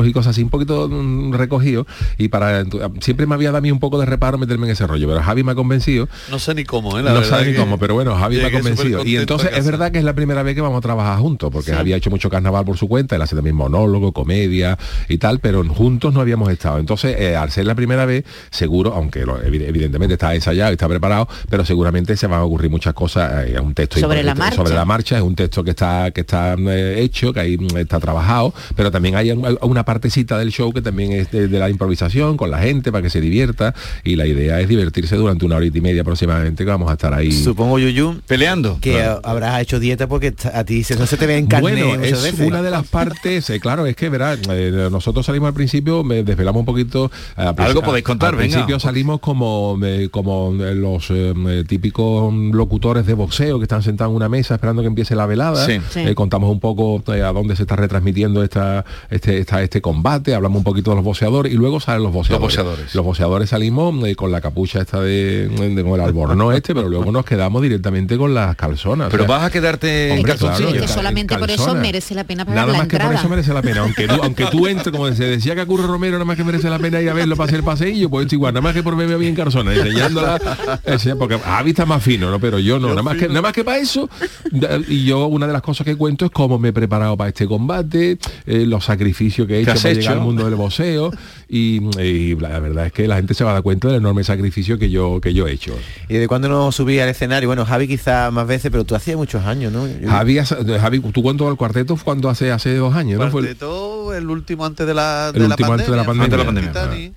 y cosas así, un poquito mm, recogido, y para siempre me había dado a mí un poco de reparo meterme en ese rollo, pero Javi me ha convencido No sé ni cómo, ¿eh? La no sabe ni cómo, pero bueno, Javi me ha convencido. Y entonces es verdad que es la primera vez que vamos a trabajar juntos, porque Sí. había hecho mucho carnaval por su cuenta, él hace también monólogo, comedia y tal, pero juntos no habíamos estado. Entonces, eh, al ser la primera vez, seguro, aunque lo- evi- evidentemente está ensayado y está preparado, pero seguramente se van a ocurrir muchas cosas. eh, Es un texto Sobre la importante, marcha. sobre la marcha, es un texto que está que está eh, hecho, que ahí mm, está trabajado, pero también hay un- una partecita del show que también es de, de la improvisación con la gente para que se divierta y la idea es divertirse durante una horita y media aproximadamente que vamos a estar ahí. Supongo, Yuyu, peleando. que Claro. habrás hecho dieta porque a ti se- no se te ve en carne Bueno, es veces. una de las partes, eh, claro, es que verás, eh, nosotros salimos al principio, me desvelamos un poquito. eh, al Algo podéis contar, Al venga. principio salimos como, eh, como los típicos locutores de boxeo que están sentados en una mesa esperando que empiece la velada. Sí. Sí. Eh, contamos un poco eh, a dónde se está retransmitiendo esta, este, esta- este combate, hablamos un poquito de los boxeadores y luego salen los boxeadores. boxeadores. Los boxeadores salimos eh, con la capucha esta de, de- con el albornoz este, pero luego nos quedamos directamente con las calzonas. Pero O sea, vas a quedarte en Hombre, calzoncillo. claro, que cal- solamente por eso merece la pena pagar Nada la más que por eso merece la pena. Aunque tú, aunque tú entres, como se decía que a Curro Romero, nada más que merece la pena ir a verlo para hacer paseillo, pues esto igual, nada más que por verme bien Carzona, enseñándola, ese, porque Javi está más fino, ¿no? Pero yo no, nada más que nada más que para eso. Y yo una de las cosas que cuento es cómo me he preparado para este combate, eh, los sacrificios que he hecho has para hecho? al mundo del boxeo. Y, y la verdad es que la gente se va a dar cuenta del enorme sacrificio que yo, que yo he hecho. ¿Y de cuándo no subí al escenario? Bueno, Javi quizá más veces, pero tú hacías muchos años, ¿no? Yo- Javi, has- Javi, tú cuando al cuarteto fue cuando hace hace dos años, ¿no? Fue el- Cuarteto, el último antes de la, El la último antes de la pandemia. pandemia. Antes de la Titanic.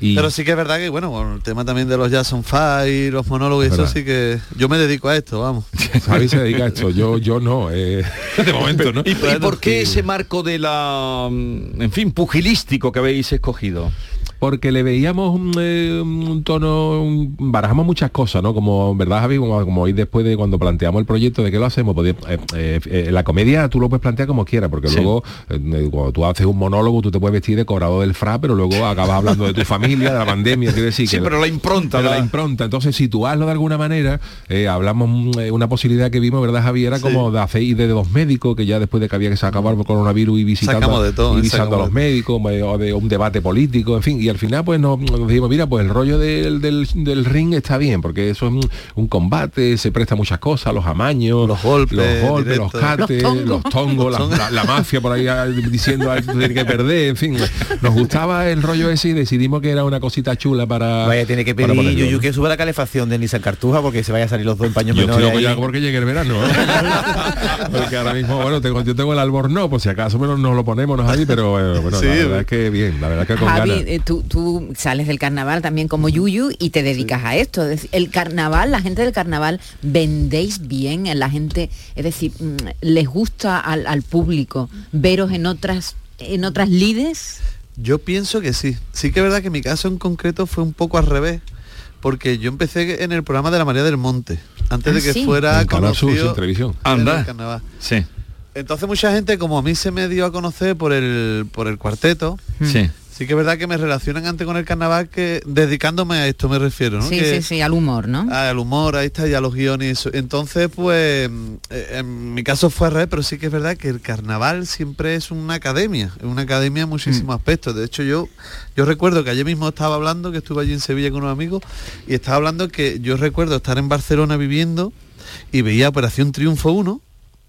Y- Pero sí que es verdad que, bueno, con el tema también de los Jazz on Fire, los monólogos y eso Verdad. sí que yo me dedico a esto, vamos. Javi se dedica a esto, yo, yo no, eh, de momento, ¿no? ¿Y, y por qué ese marco de la, mm, en fin, pugilístico que habéis escogido? Porque le veíamos un, eh, un tono, un- barajamos muchas cosas, ¿no? Como, ¿verdad, Javi? Como, como hoy después de cuando planteamos el proyecto de qué lo hacemos, pues, eh, eh, la comedia tú lo puedes plantear como quieras, porque Sí. luego cuando tú haces un monólogo tú te puedes vestir de cobrado del FRA, pero luego acabas hablando de tu familia, de la pandemia, quiero decir Sí, que pero la impronta, pero la impronta. Entonces, situarlo de alguna manera, hablamos una posibilidad que vimos, ¿verdad, Javier? Era como de hacer ir de dos médicos, que ya después de que había que acabar el coronavirus y visitando, de todo, y visitando a los de- médicos, o de un debate político, en fin, y al final pues nos, nos dijimos, mira, pues el rollo del, del, del ring está bien, porque eso es un, un combate, se presta muchas cosas, los amaños, Los golpes los, golpes, los cates, Los tongos. los tongos, la, la- la mafia por ahí ah, diciendo "Ah, tú tienes que perder, en fin. Nos gustaba el rollo ese y decidimos que era una cosita chula para. Vaya, tiene que pedir Yuyu que suba la calefacción de Nissan Cartuja porque se vaya a salir los dos en paños Yo menores loco ya ahí. porque llegue el verano. ¿eh? porque ahora mismo, bueno, tengo, yo tengo el albornoz, por si acaso menos nos lo ponemos, ¿no, Javi? Pero eh, bueno, Sí, la verdad bueno. es que bien, la verdad es que con Javi, ganas. eh, tú, tú sales del carnaval también como Yuyu y te dedicas a esto. Es decir, El carnaval, la gente del carnaval, vendéis bien, la gente, es decir, mm, les gusta al, al público veros en otras en otras lides. Yo pienso que sí. Sí que es verdad que mi caso en concreto fue un poco al revés. Porque yo empecé en el programa de la María del Monte, antes Ah, de que sí. fuera En Sur, conocido sin televisión. en el Anda. carnaval. Sí, Entonces mucha gente, como a mí se me dio a conocer por el, por el cuarteto, sí. Sí que es verdad que me relacionan antes con el carnaval que dedicándome a esto me refiero, ¿no? Sí, Que- sí, sí, al humor, ¿no? al humor, ahí está, y a los guiones. y eso. Entonces, pues, eh, en mi caso fue al revés, pero sí que es verdad que el carnaval siempre es una academia, es una academia en muchísimos aspectos. De hecho, yo, yo recuerdo que ayer mismo estaba hablando, que estuve allí en Sevilla con unos amigos, y estaba hablando que yo recuerdo estar en Barcelona viviendo y veía Operación Triunfo 1,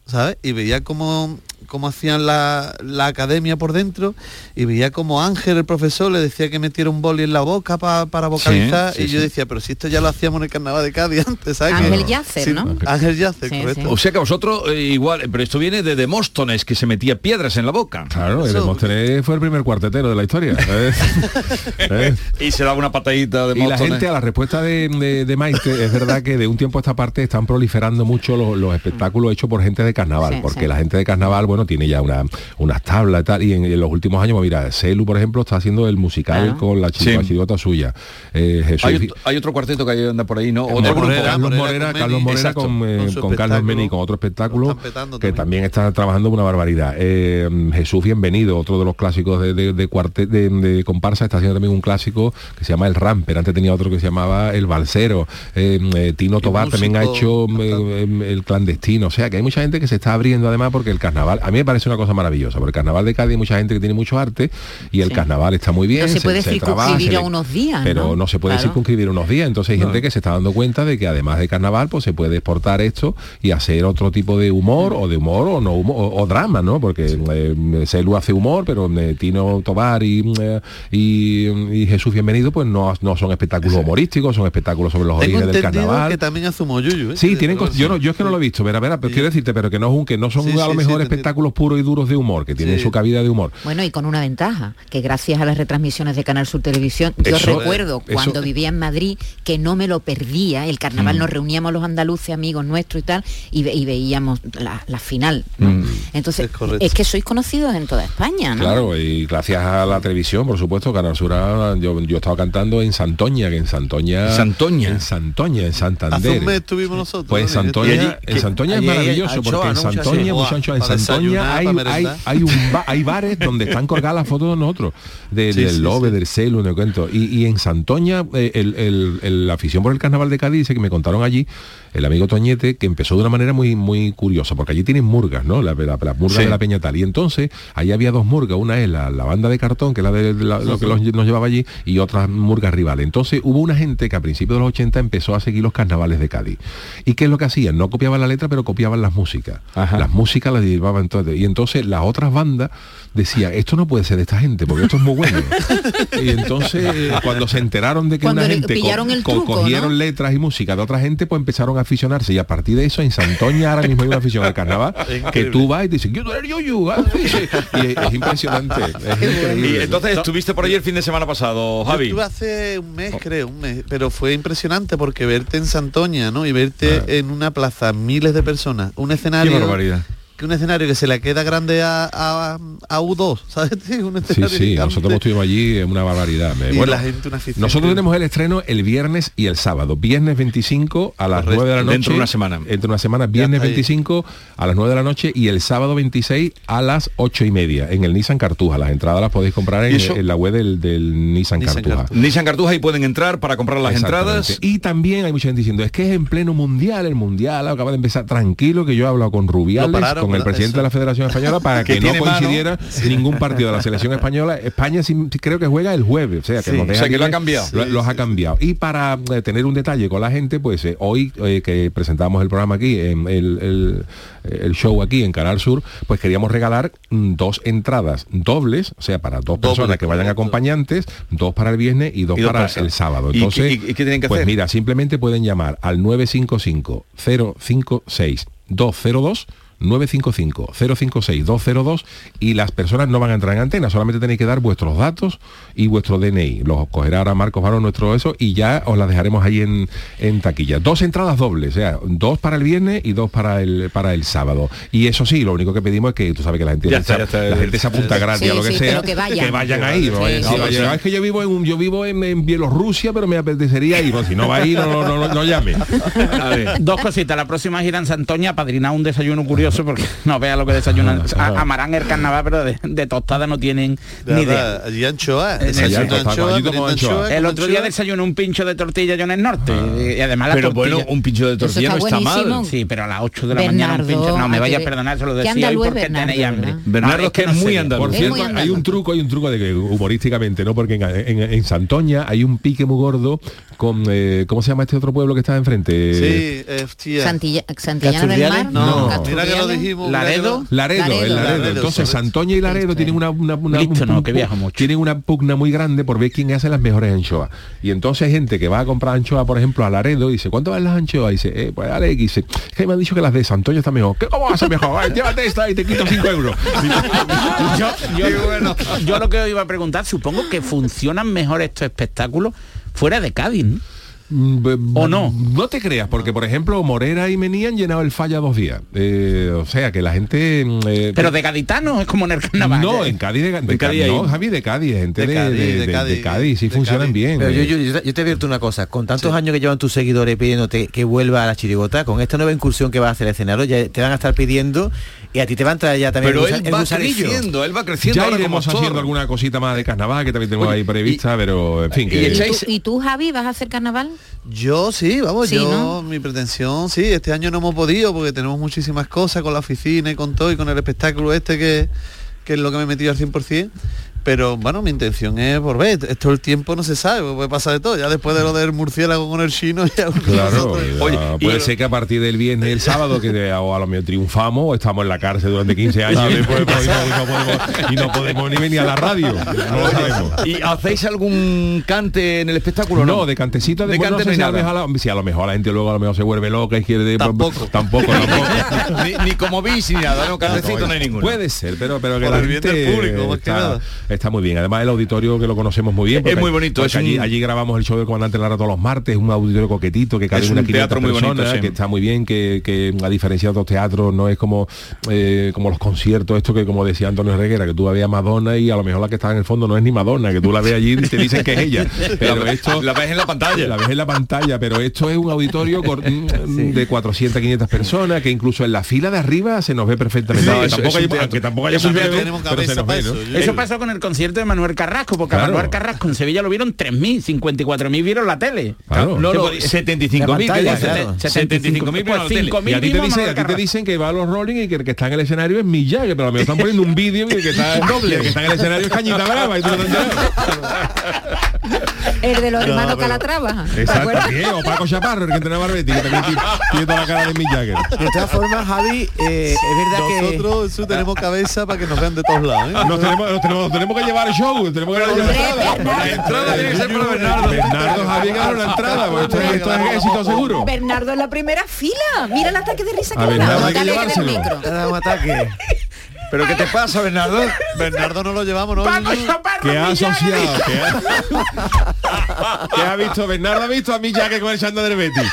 ¿sabes? Y veía cómo, cómo hacían la, la academia por dentro y veía como Ángel, el profesor, le decía que metiera un boli en la boca pa- para vocalizar sí, y yo sí. decía, pero si esto ya lo hacíamos en el carnaval de Cádiz antes, ¿sabes? Ángel Yacer, Sí, ¿no? Ángel Yacer, Sí, correcto. sí. O sea que vosotros eh, igual, pero esto viene de Demóstones, que se metía piedras en la boca. Claro, Eso- Demóstenes fue el primer cuartetero de la historia. ¿eh? ¿Eh? Y se daba una patadita de Y la Demóstones. gente a la respuesta de, de- de Maite es verdad que de un tiempo a esta parte están proliferando mucho los, los espectáculos hechos por gente de carnaval, Sí, porque sí. la gente de carnaval, bueno, tiene ya una, unas tablas y tal, y en, en los últimos años, pues mira, Celu, por ejemplo, está haciendo el musical Claro. con la, chi- Sí. suya. Eh, Jesús, hay, ot- hay otro cuarteto que anda por ahí, ¿no? Otro grupo. Morera, Carlos Morera Morera, con Meni. Carlos Morera con, eh, Con su con Carlos espectáculo. Meni con otro espectáculo que también. también está trabajando una barbaridad. Eh, Jesús Bienvenido, otro de los clásicos de, de, de cuarte- de- de comparsa, está haciendo también un clásico que se llama El Ramper, antes tenía otro que se llamaba El Balsero. Eh, eh, Tino Tobar también ha hecho eh, El Clandestino, o sea que hay mucha gente que se está abriendo además porque el carnaval, a mí me parece una cosa maravillosa, porque el carnaval de Cádiz hay mucha gente que tiene mucho arte y el Sí. carnaval está muy bien. No se puede circunscribir se a unos días, Pero ¿no? no, se puede Claro. circunscribir unos días, entonces hay gente que se está dando cuenta de que además de carnaval pues se puede exportar esto y hacer otro tipo de humor o de humor o no humor, o, o drama no porque eh, Celu hace humor pero eh, Tino Tobar y, eh, y, y Jesús Bienvenido pues no, no son espectáculos humorísticos son espectáculos sobre los Tengo orígenes del carnaval que también hace Yuyu, ¿eh? Sí, Sí, tienen yo no, sí. yo es que no lo he visto, pero, pero, pero quiero decirte, pero que no es un que no son Sí, a lo sí, mejor sí, espectáculos espectáculos puros y duros de humor, que tienen Sí. su cabida de humor. Bueno, y con una ventaja, que gracias a las retransmisiones de Canal Sur Televisión, yo Eso- recuerdo cuando vivía en Madrid que no me lo perdía, el carnaval Mm. nos reuníamos los andaluces, amigos nuestros y tal, y, ve- y veíamos la, la final. ¿no? Mm. Entonces, es, que sois conocidos en toda España, ¿no? Claro, y gracias a la televisión, por supuesto, Canal Sur, yo, yo estaba cantando en Santoña, que en Santoña... Santoña. En Santoña, en Santander. Hace un mes estuvimos nosotros. Pues en. Santoña, allí- en Santoña es maravilloso porque en Santoña, veces. mucha anchoa, en Santoña hay, hay, hay, un ba- hay bares donde están colgadas las fotos de nosotros, de- Sí, del sí, Lobe, del Celu, no cuento. Y, y en Santoña, eh, el, el- el- la afición por el carnaval de Cádiz dice que me contaron allí el amigo Toñete que empezó de una manera muy muy curiosa, porque allí tienen murgas, ¿no? La, la, la murga Sí. de la Peña Tal. Y entonces ahí había dos murgas, una es la, la banda de cartón, que es la de la- lo que los- nos llevaba allí, y otras murgas rivales. Entonces hubo una gente que a principios de los 80 empezó a seguir los carnavales de Cádiz. ¿Y qué es lo que hacían? No copiaban la letra, pero copiaban las músicas. Las músicas las llevaban entonces. Y entonces las otras bandas decían, esto no puede ser de esta gente, porque esto es muy bueno. y entonces cuando se enteraron de que Cuando una gente co- el truco, cogieron ¿no? letras y música de otra gente, pues empezaron a aficionarse. Y a partir de eso, en Santoña ahora mismo hay una afición al carnaval, que tú vas y te dicen, yo eres yo, ah", sí, sí. Y es, es impresionante. es Y entonces estuviste por ahí el fin de semana pasado, Yo Javi. estuve hace un mes, creo, un mes, pero fue impresionante porque verte en Santoña, ¿no? Y verte en una plaza, miles de personas, un escenario... Qué barbaridad. Que un escenario que se le queda grande a, a, a U2, ¿sabes? Un Sí, escenario sí, gigante. nosotros estuvimos allí, es una barbaridad. Me- Y bueno, la gente, una nosotros tenemos el estreno el viernes y el sábado. Viernes 25 a las Correcto. 9 de la noche. Dentro de una semana. Entre una semana, viernes está ahí. 25 a las 9 de la noche y el sábado 26 a las 8 y media en el Nissan Cartuja. Las entradas las podéis comprar en, la web del, del Nissan, Cartuja. Nissan Cartuja y pueden entrar para comprar las entradas. Y también hay mucha gente diciendo, es que es en pleno mundial, el mundial acaba de empezar tranquilo, que yo he hablado con Rubiales, Lo pararon, con el presidente Eso. de la Federación Española, para Que no mano. coincidiera ningún partido de la selección española. España sí, creo que juega el jueves, o sea, que, Sí. nos O deja sea, que lo ha cambiado. Lo, los ha cambiado. Y para eh, tener un detalle con la gente, pues eh, hoy eh, que presentamos el programa aquí, en el, el- el show aquí en Canal Sur, pues queríamos regalar mm, dos entradas dobles, o sea, para dos personas que vayan acompañantes, dos para el viernes y dos Y dos para para el sábado. ¿Y Entonces, qué- y qué tienen que pues hacer? mira, simplemente pueden llamar al 955 056 202 955 056 202 y las personas no van a entrar en antena, solamente tenéis que dar vuestros datos y vuestro DNI. Los cogerá ahora Marcos Varón nuestro eso y ya os las dejaremos ahí en, en taquilla. Dos entradas dobles, o sea, dos para el viernes y dos para el para el sábado. Y eso sí, lo único que pedimos es que tú sabes que la gente, Ya está, ya está. la gente se apunta gratis Sí, a lo que sí, sea, que vayan. ahí. Sí, no vayan sí, si sí. vayan, "Ah, es que yo vivo en un- yo vivo en, en Bielorrusia, pero me apetecería ir. Si no va a ir, no, no, no, no llame. A ver, Dos cositas. La próxima gira en Santoña padrina un desayuno curioso porque no vea lo que desayunan. A- Amarán el carnaval, pero de, de tostada no tienen De ni verdad, idea. Allí anchoa, En el- otro día desayuné un pincho de tortilla yo en el norte. y además la Pero tortilla- bueno, un pincho de tortilla está no está mal. Sí, pero a las 8 de la mañana un pincho. No, me hay vaya a perdonar, se lo decía hoy porque Bernardo, tenéis hambre. ¿verdad? Bernardo, No, que es no muy andaluz. Por Es cierto, hay un truco, hay un truco de que humorísticamente, ¿no? Porque en, en- en Santoña hay un pique muy gordo con eh, ¿cómo se llama este otro pueblo que está enfrente? Sí, eh. Santilla- Santillana del. Mar, No. Mira que lo dijimos. Laredo. Laredo, Laredo. el Laredo. Laredo, Entonces. Santoña y Laredo tienen una, una, una- Listo, un- no, un- que viajo mucho. tienen una pugna muy grande por ver quién hace las mejores anchoas. Y entonces hay gente que va a comprar anchoa, por ejemplo, a Laredo y dice, ¿cuánto valen las anchoas? Y dice, eh, pues dale, y dice, que me han dicho que las de Santoña están mejor. ¿Qué, ¿Cómo va a ser mejor? Ay, llévate esta y te quito 5 euros. yo, yo- yo lo que os iba a preguntar, supongo que funcionan mejor estos espectáculos fuera de Cádiz. ¿no? ¿O no? No te creas, porque por ejemplo Morera y Mení han llenado el falla dos días. Eh, o sea que la gente... mm, eh, Pero de gaditano es como en el carnaval. No, ¿eh? en Cádiz, de, de Cádiz Cádiz, no, Javi, de Cádiz, gente De de, Cádiz, de- de de- de Cádiz, sí de funcionan Cádiz. bien. Pero yo, eh. yo, yo te- yo te advierto una cosa, con tantos años que llevan tus seguidores pidiéndote que vuelva a la chirigota, con esta nueva incursión que va a hacer el escenario, ya te van a estar pidiendo y a ti te van a traer ya también Pero el, él va creciendo, él va creciendo ya ahora iremos como haciendo alguna cosita más de carnaval que también tenemos Oye, ahí prevista, pero en fin, y que... ¿Y, echáis- tú, y tú, Javi, vas a hacer carnaval? Yo sí, vamos, Sí, yo, ¿no? mi pretensión, sí, este año no hemos podido porque tenemos muchísimas cosas con la oficina y con todo y con el espectáculo este que, que es lo que me he metido al 100%, Pero bueno, mi intención es por ver, esto el tiempo no se sabe, puede pasar de todo. Ya después de lo del murciélago con el chino, ya Claro, ya Oye, puede ser que a partir del viernes el sábado que de- o a lo mejor triunfamos o estamos en la cárcel durante 15 años y, no podemos, y no podemos- y no podemos ni venir a la radio. No lo sabemos. ¿Y hacéis algún cante en el espectáculo? No, de cantecito de, De bueno, cante no sé si a, lo mejor, la- si a lo mejor la gente luego a lo mejor se vuelve loca y quiere tampoco tampoco tampoco ni, ni como bis ni nada, no, cantecito no hay ninguno. Puede ser, pero, pero que Por la gente del público, más que está, nada. Está muy bien. Además el auditorio que lo conocemos muy bien. Es muy bonito, es un- allí, allí grabamos el show del comandante Lara todos los martes, un auditorio coquetito que cabe Es una un 500 teatro muy bonito, sí. que está muy bien, que, que a diferencia de otros teatros no es como eh, como los conciertos, esto que como decía Antonio Reguera, que tú veías a Madonna y a lo mejor la que está en el fondo no es ni Madonna, que tú la ves allí y te dicen que es ella. Pero La- esto la ves en la pantalla. La ves en la pantalla, pero esto es un auditorio cor- de 400, 500 personas que incluso en la fila de arriba se nos ve perfectamente. Eso- tampoco hay- aunque tampoco haya Eso mucho es que ver, tenemos pero se cabeza nos ve, para ¿no? Eso pasó con el concierto de Manuel Carrasco, porque a. Manuel Carrasco en Sevilla lo vieron 3.000, 54.000 vieron la tele. Claro. No, no, Se podía- 75.000, La ¿qué pantalla, dice? claro. 75.000 vieron la Pues tele. 5.000 Y a ti te dicen, a ti te dicen que va a los Rolling y que el que está en el escenario es Mick Jagger, pero a lo mejor están poniendo un vídeo y que está doble, el que está en el escenario es Cañita Brava y tú. El de los No, hermanos pero- Calatrava. ¿te Exacto, bien, o Paco Chaparro, el que entrenaba a Betis, que también tiene tiene toda la cara de Mick Jagger. De todas formas, Javi, eh, es verdad que... Nosotros eso, tenemos cabeza para que nos vean de todos lados. ¿eh? Nos tenemos, nos tenemos, nos tenemos que llevar al show, tenemos que llevar la entrada. La entrada tiene que ser para Bernardo. Bernardo Javier ganó la entrada, pues esto, es- esto es éxito seguro. Bernardo en la primera fila. Mira el ataque de risa que A le da. Hay que llevárselo. micro. Te da un ataque. ¿Pero qué te pasa, Bernardo? Bernardo no lo llevamos, ¿no? Que ha asociado, que ha, que ha visto, Bernardo ha visto a Mick Jagger con el chándal del Betis.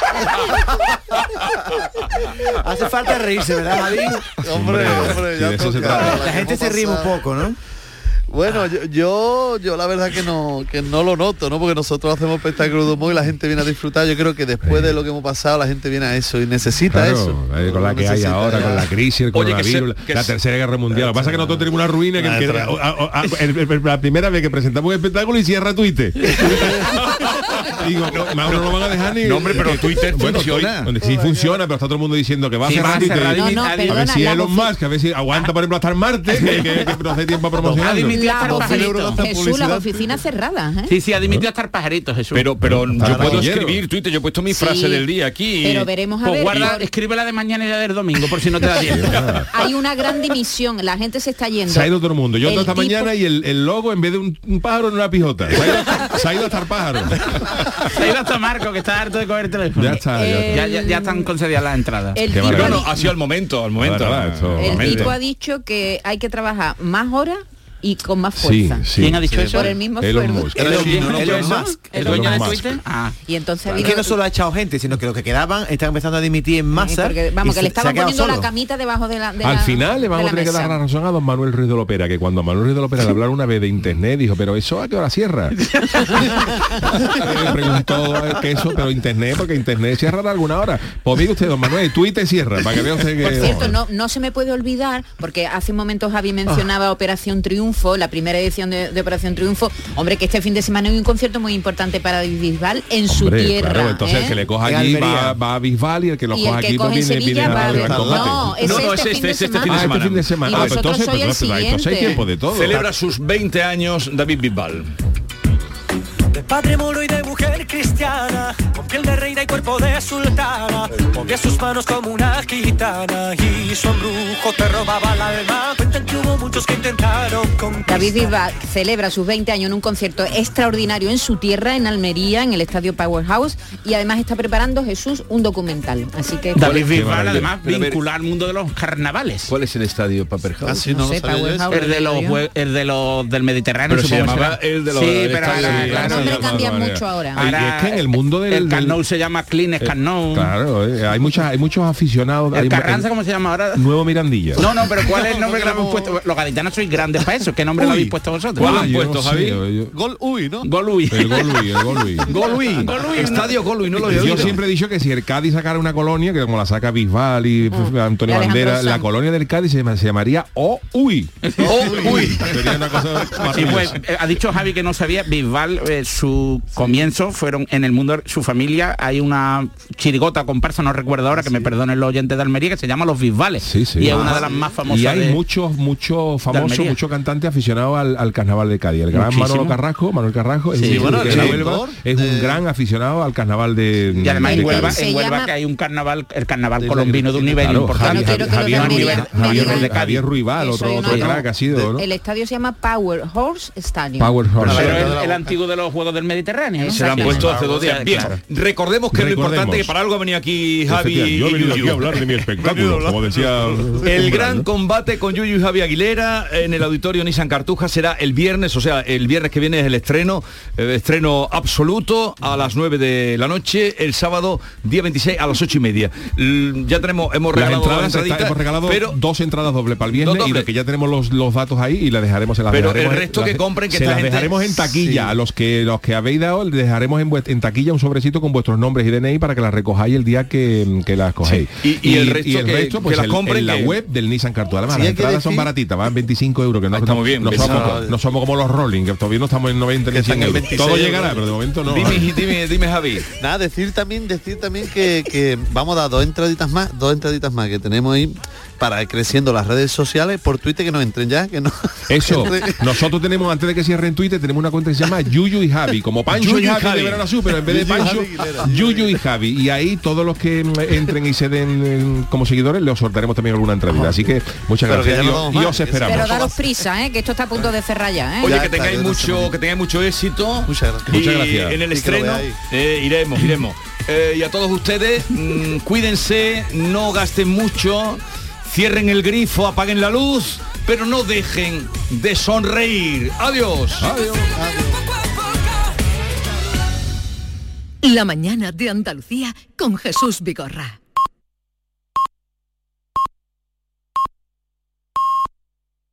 Hace falta reírse, ¿verdad, Javi? Hombre, hombre, sí, ya trata. La gente se ríe un poco, ¿no? Bueno, yo, yo, yo la verdad que no, que no lo noto, ¿no? Porque nosotros hacemos espectáculos de humor y la gente viene a disfrutar. Yo creo que después de lo que hemos pasado, la gente viene a eso y necesita Claro, eso. eh, con la que hay ahora, ya. con la crisis, se- coronavirus, que la se- tercera guerra mundial. Lo que pasa es que nosotros tenemos una ruina que, Nah, que- tra- a- a- a- el- el- la primera vez que presentamos un espectáculo y cierra Twitter. Digo, no, más no lo van a dejar ni. No, hombre, pero Twitter bueno, funciona. Sí funciona, pero está todo el mundo diciendo que va a va cerrar No, no, A a ver si Elon voci- Musk, a ver si aguanta por ejemplo hasta el martes, que, que, que no hace tiempo a hacen Jesús, las publicidad. oficinas cerradas, ¿eh? Sí, sí, ha dimitido hasta el pajarito, Jesús. Pero, pero yo puedo escribir Twitter, yo he puesto mi Sí, frase del día aquí. Pero veremos a pues ver. guarda, escríbela de mañana y la del domingo, por si no te da tiempo. Hay una gran dimisión, la gente se está yendo. Se ha ido todo el mundo. Yo esta mañana y el, el logo en vez de un, pájaro en una pijota. Se ha ido, se ha ido hasta el pájaro. Se ha ido hasta Marco, que está harto de coger teléfono. Ya está, ya. Ya, ya- ya están concedidas las entradas. El tipo, No, ha sido al momento, al momento. El Momento. tipo ha dicho que hay que trabajar más horas y con más fuerza. sí. ¿Quién ha dicho eso? Por el mismo Elon esfuerzo. Musk. Elon- ¿Quién- Elon Elon Musk. Musk? ¿El dueño de. Twitter? Ah. Y entonces ha Es habido- que no solo ha echado gente, sino que los que quedaban están empezando a dimitir en Sí, masa. porque, vamos, que le estaban poniendo la camita debajo de la de Al la- final le vamos a tener que dar la razón a don Manuel Ruiz de Lopera, que cuando a Manuel Ruiz de Lopera le hablaron una vez de internet, dijo, pero eso a qué hora cierra. le preguntó eh, que eso, pero internet, porque internet cierra a alguna hora. Pues mire usted, don Manuel, Twitter cierra, para que vea usted que. Por cierto, no, no se me puede olvidar, porque hace un momento Javi mencionaba Operación Triunfo, la primera edición de, de Operación Triunfo, hombre, que este fin de semana hay un concierto muy importante para David Bisbal en su Hombre, tierra. claro, entonces ¿eh? el que le coja allí va, va a Bisbal y el que lo Y coja el que aquí pues coge en viene, viene va a combate. No, es No, no, este es fin de este, es este semana. fin de Ah, este semana. fin de semana. Y Ah, pues entonces, el pues, entonces hay tiempo de todo. Celebra sus 20 años David Bisbal. De padre moro y de mujer cristiana, con piel de reina y cuerpo de sultana, movía sus manos como una gitana y su embrujo te robaba el alma. Cuentan que hubo muchos que intentaron conquistar. David Bisbal celebra sus 20 años en un concierto extraordinario en su tierra, en Almería, en el Estadio Powerhouse, y además está preparando Jesús un documental. Así que David Bisbal, además, Pero a ver- vincular al mundo de los carnavales. ¿Cuál es el estadio? Ah, sí, no, No sé, Powerhouse. El de los Yo. jue- el de los del Mediterráneo, Pero se supongo llamaba será. el de los- Sí, pero claro, Los nombres no, cambian no, no, mucho ahora. Ay, ahora es que en el mundo del- el se llama Clean Camp Nou. Claro, eh, hay muchas, hay muchos aficionados. el hay- Carranza, ¿cómo se llama ahora? Nuevo Mirandilla. No, no, pero ¿cuál es el nombre que le habéis puesto? Los gaditanos sois grandes para eso. ¿Qué nombre le Uy. habéis puesto vosotros? ¿Cuál Ah, han puesto, Gol uy, ¿no? Golui. El Golui, el Golui. Golui. Golui, Estadio Golui, no lo Yo siempre he dicho que si el Cádiz sacara una colonia, que como la saca Bisbal y Mm. Antonio Bandera, la colonia del Cádiz se, llama- se llamaría O Uy. Uy. Sería una cosa Sí, pues, eh, ha dicho Javi que no sabía, Bisbal, eh, su comienzo fueron en el mundo, su familia, hay una chirigota comparsa, no recuerdo ahora, que me perdonen los oyentes de Almería, que se llama Los Bisbales. Y es una de las más famosas. Y hay de- muchos, muchos famosos, muchos cantantes aficionados al, al carnaval de Cádiz. El gran Muchísimo. Manolo Carrasco, Manuel Carrasco, es, Sí, bueno, el Huelva, es un gran aficionado al carnaval de Y además de en Huelva, en Huelva que hay un carnaval, el carnaval colombino de un nivel Claro, importante. Javier, Ruibal, otro, crack ha sido, ¿no? El estadio se llama Power Horse Stadium. Power Horse. Pero el, el antiguo de los Juegos del Mediterráneo. ¿no? Se lo han puesto hace dos días. Bien, Claro. recordemos que es lo importante que para algo ha venido aquí Javi yo he y venido aquí a hablar de mi espectáculo, como decía El gran combate con Yuyu y Javi Aguilera en el auditorio Nissan Cartuja será el viernes, o sea, el viernes que viene es el estreno, eh, estreno absoluto a las 9 de la noche, el sábado día 26 a las 8 y media. Ya tenemos, hemos Las regalado entradas, está- entraditas, hemos regalado pero dos entradas doble para el viernes y de que ya tenemos los, los datos ahí y las dejaremos en las Pero dejaremos el resto las- que compren, que se las gente- dejaremos en taquilla Sí. a los que los que habéis dado les dejaremos en, en taquilla un sobrecito con vuestros nombres y DNI para que las recojáis el día que, que las cogéis Sí. Y- y el resto que- pues, que las el- compren en la que- web del Nissan Cartuja además Sí, las entradas son baratitas van 25 euros que no, bien, no, pensado. somos, no somos como los Rolling que todavía no estamos en 90 ni 100 euros todo llegará pero de momento no Dime, dime, dime Javi. Nada, decir también, decir también que, que vamos a dar dos entraditas más, dos entraditas más que tenemos ahí para ir creciendo las redes sociales por Twitter que nos entren ya, que no. Eso, nosotros tenemos, antes de que cierre en Twitter, tenemos una cuenta que se llama Yuyu y Javi, como Pancho Yuyu y y Javi, Javi. de Verano Azul, pero en vez de Pancho. Yuyu y Javi. Y ahí todos los que entren y se den mm, como seguidores, les sortearemos también alguna entradita. Así que muchas Pero que gracias ya y, no os- y que esperamos. Pero daros prisa, ¿eh? que esto está a punto de cerrar ya. ¿eh? Oye, Ya que está, tengáis mucho, que tengáis mucho éxito. Muchas gracias. Y Muchas gracias. en el que estreno eh, iremos, iremos. Eh, y a todos ustedes, mm, cuídense, no gasten mucho, cierren el grifo, apaguen la luz, pero no dejen de sonreír. Adiós. La mañana de Andalucía con Jesús Vigorra.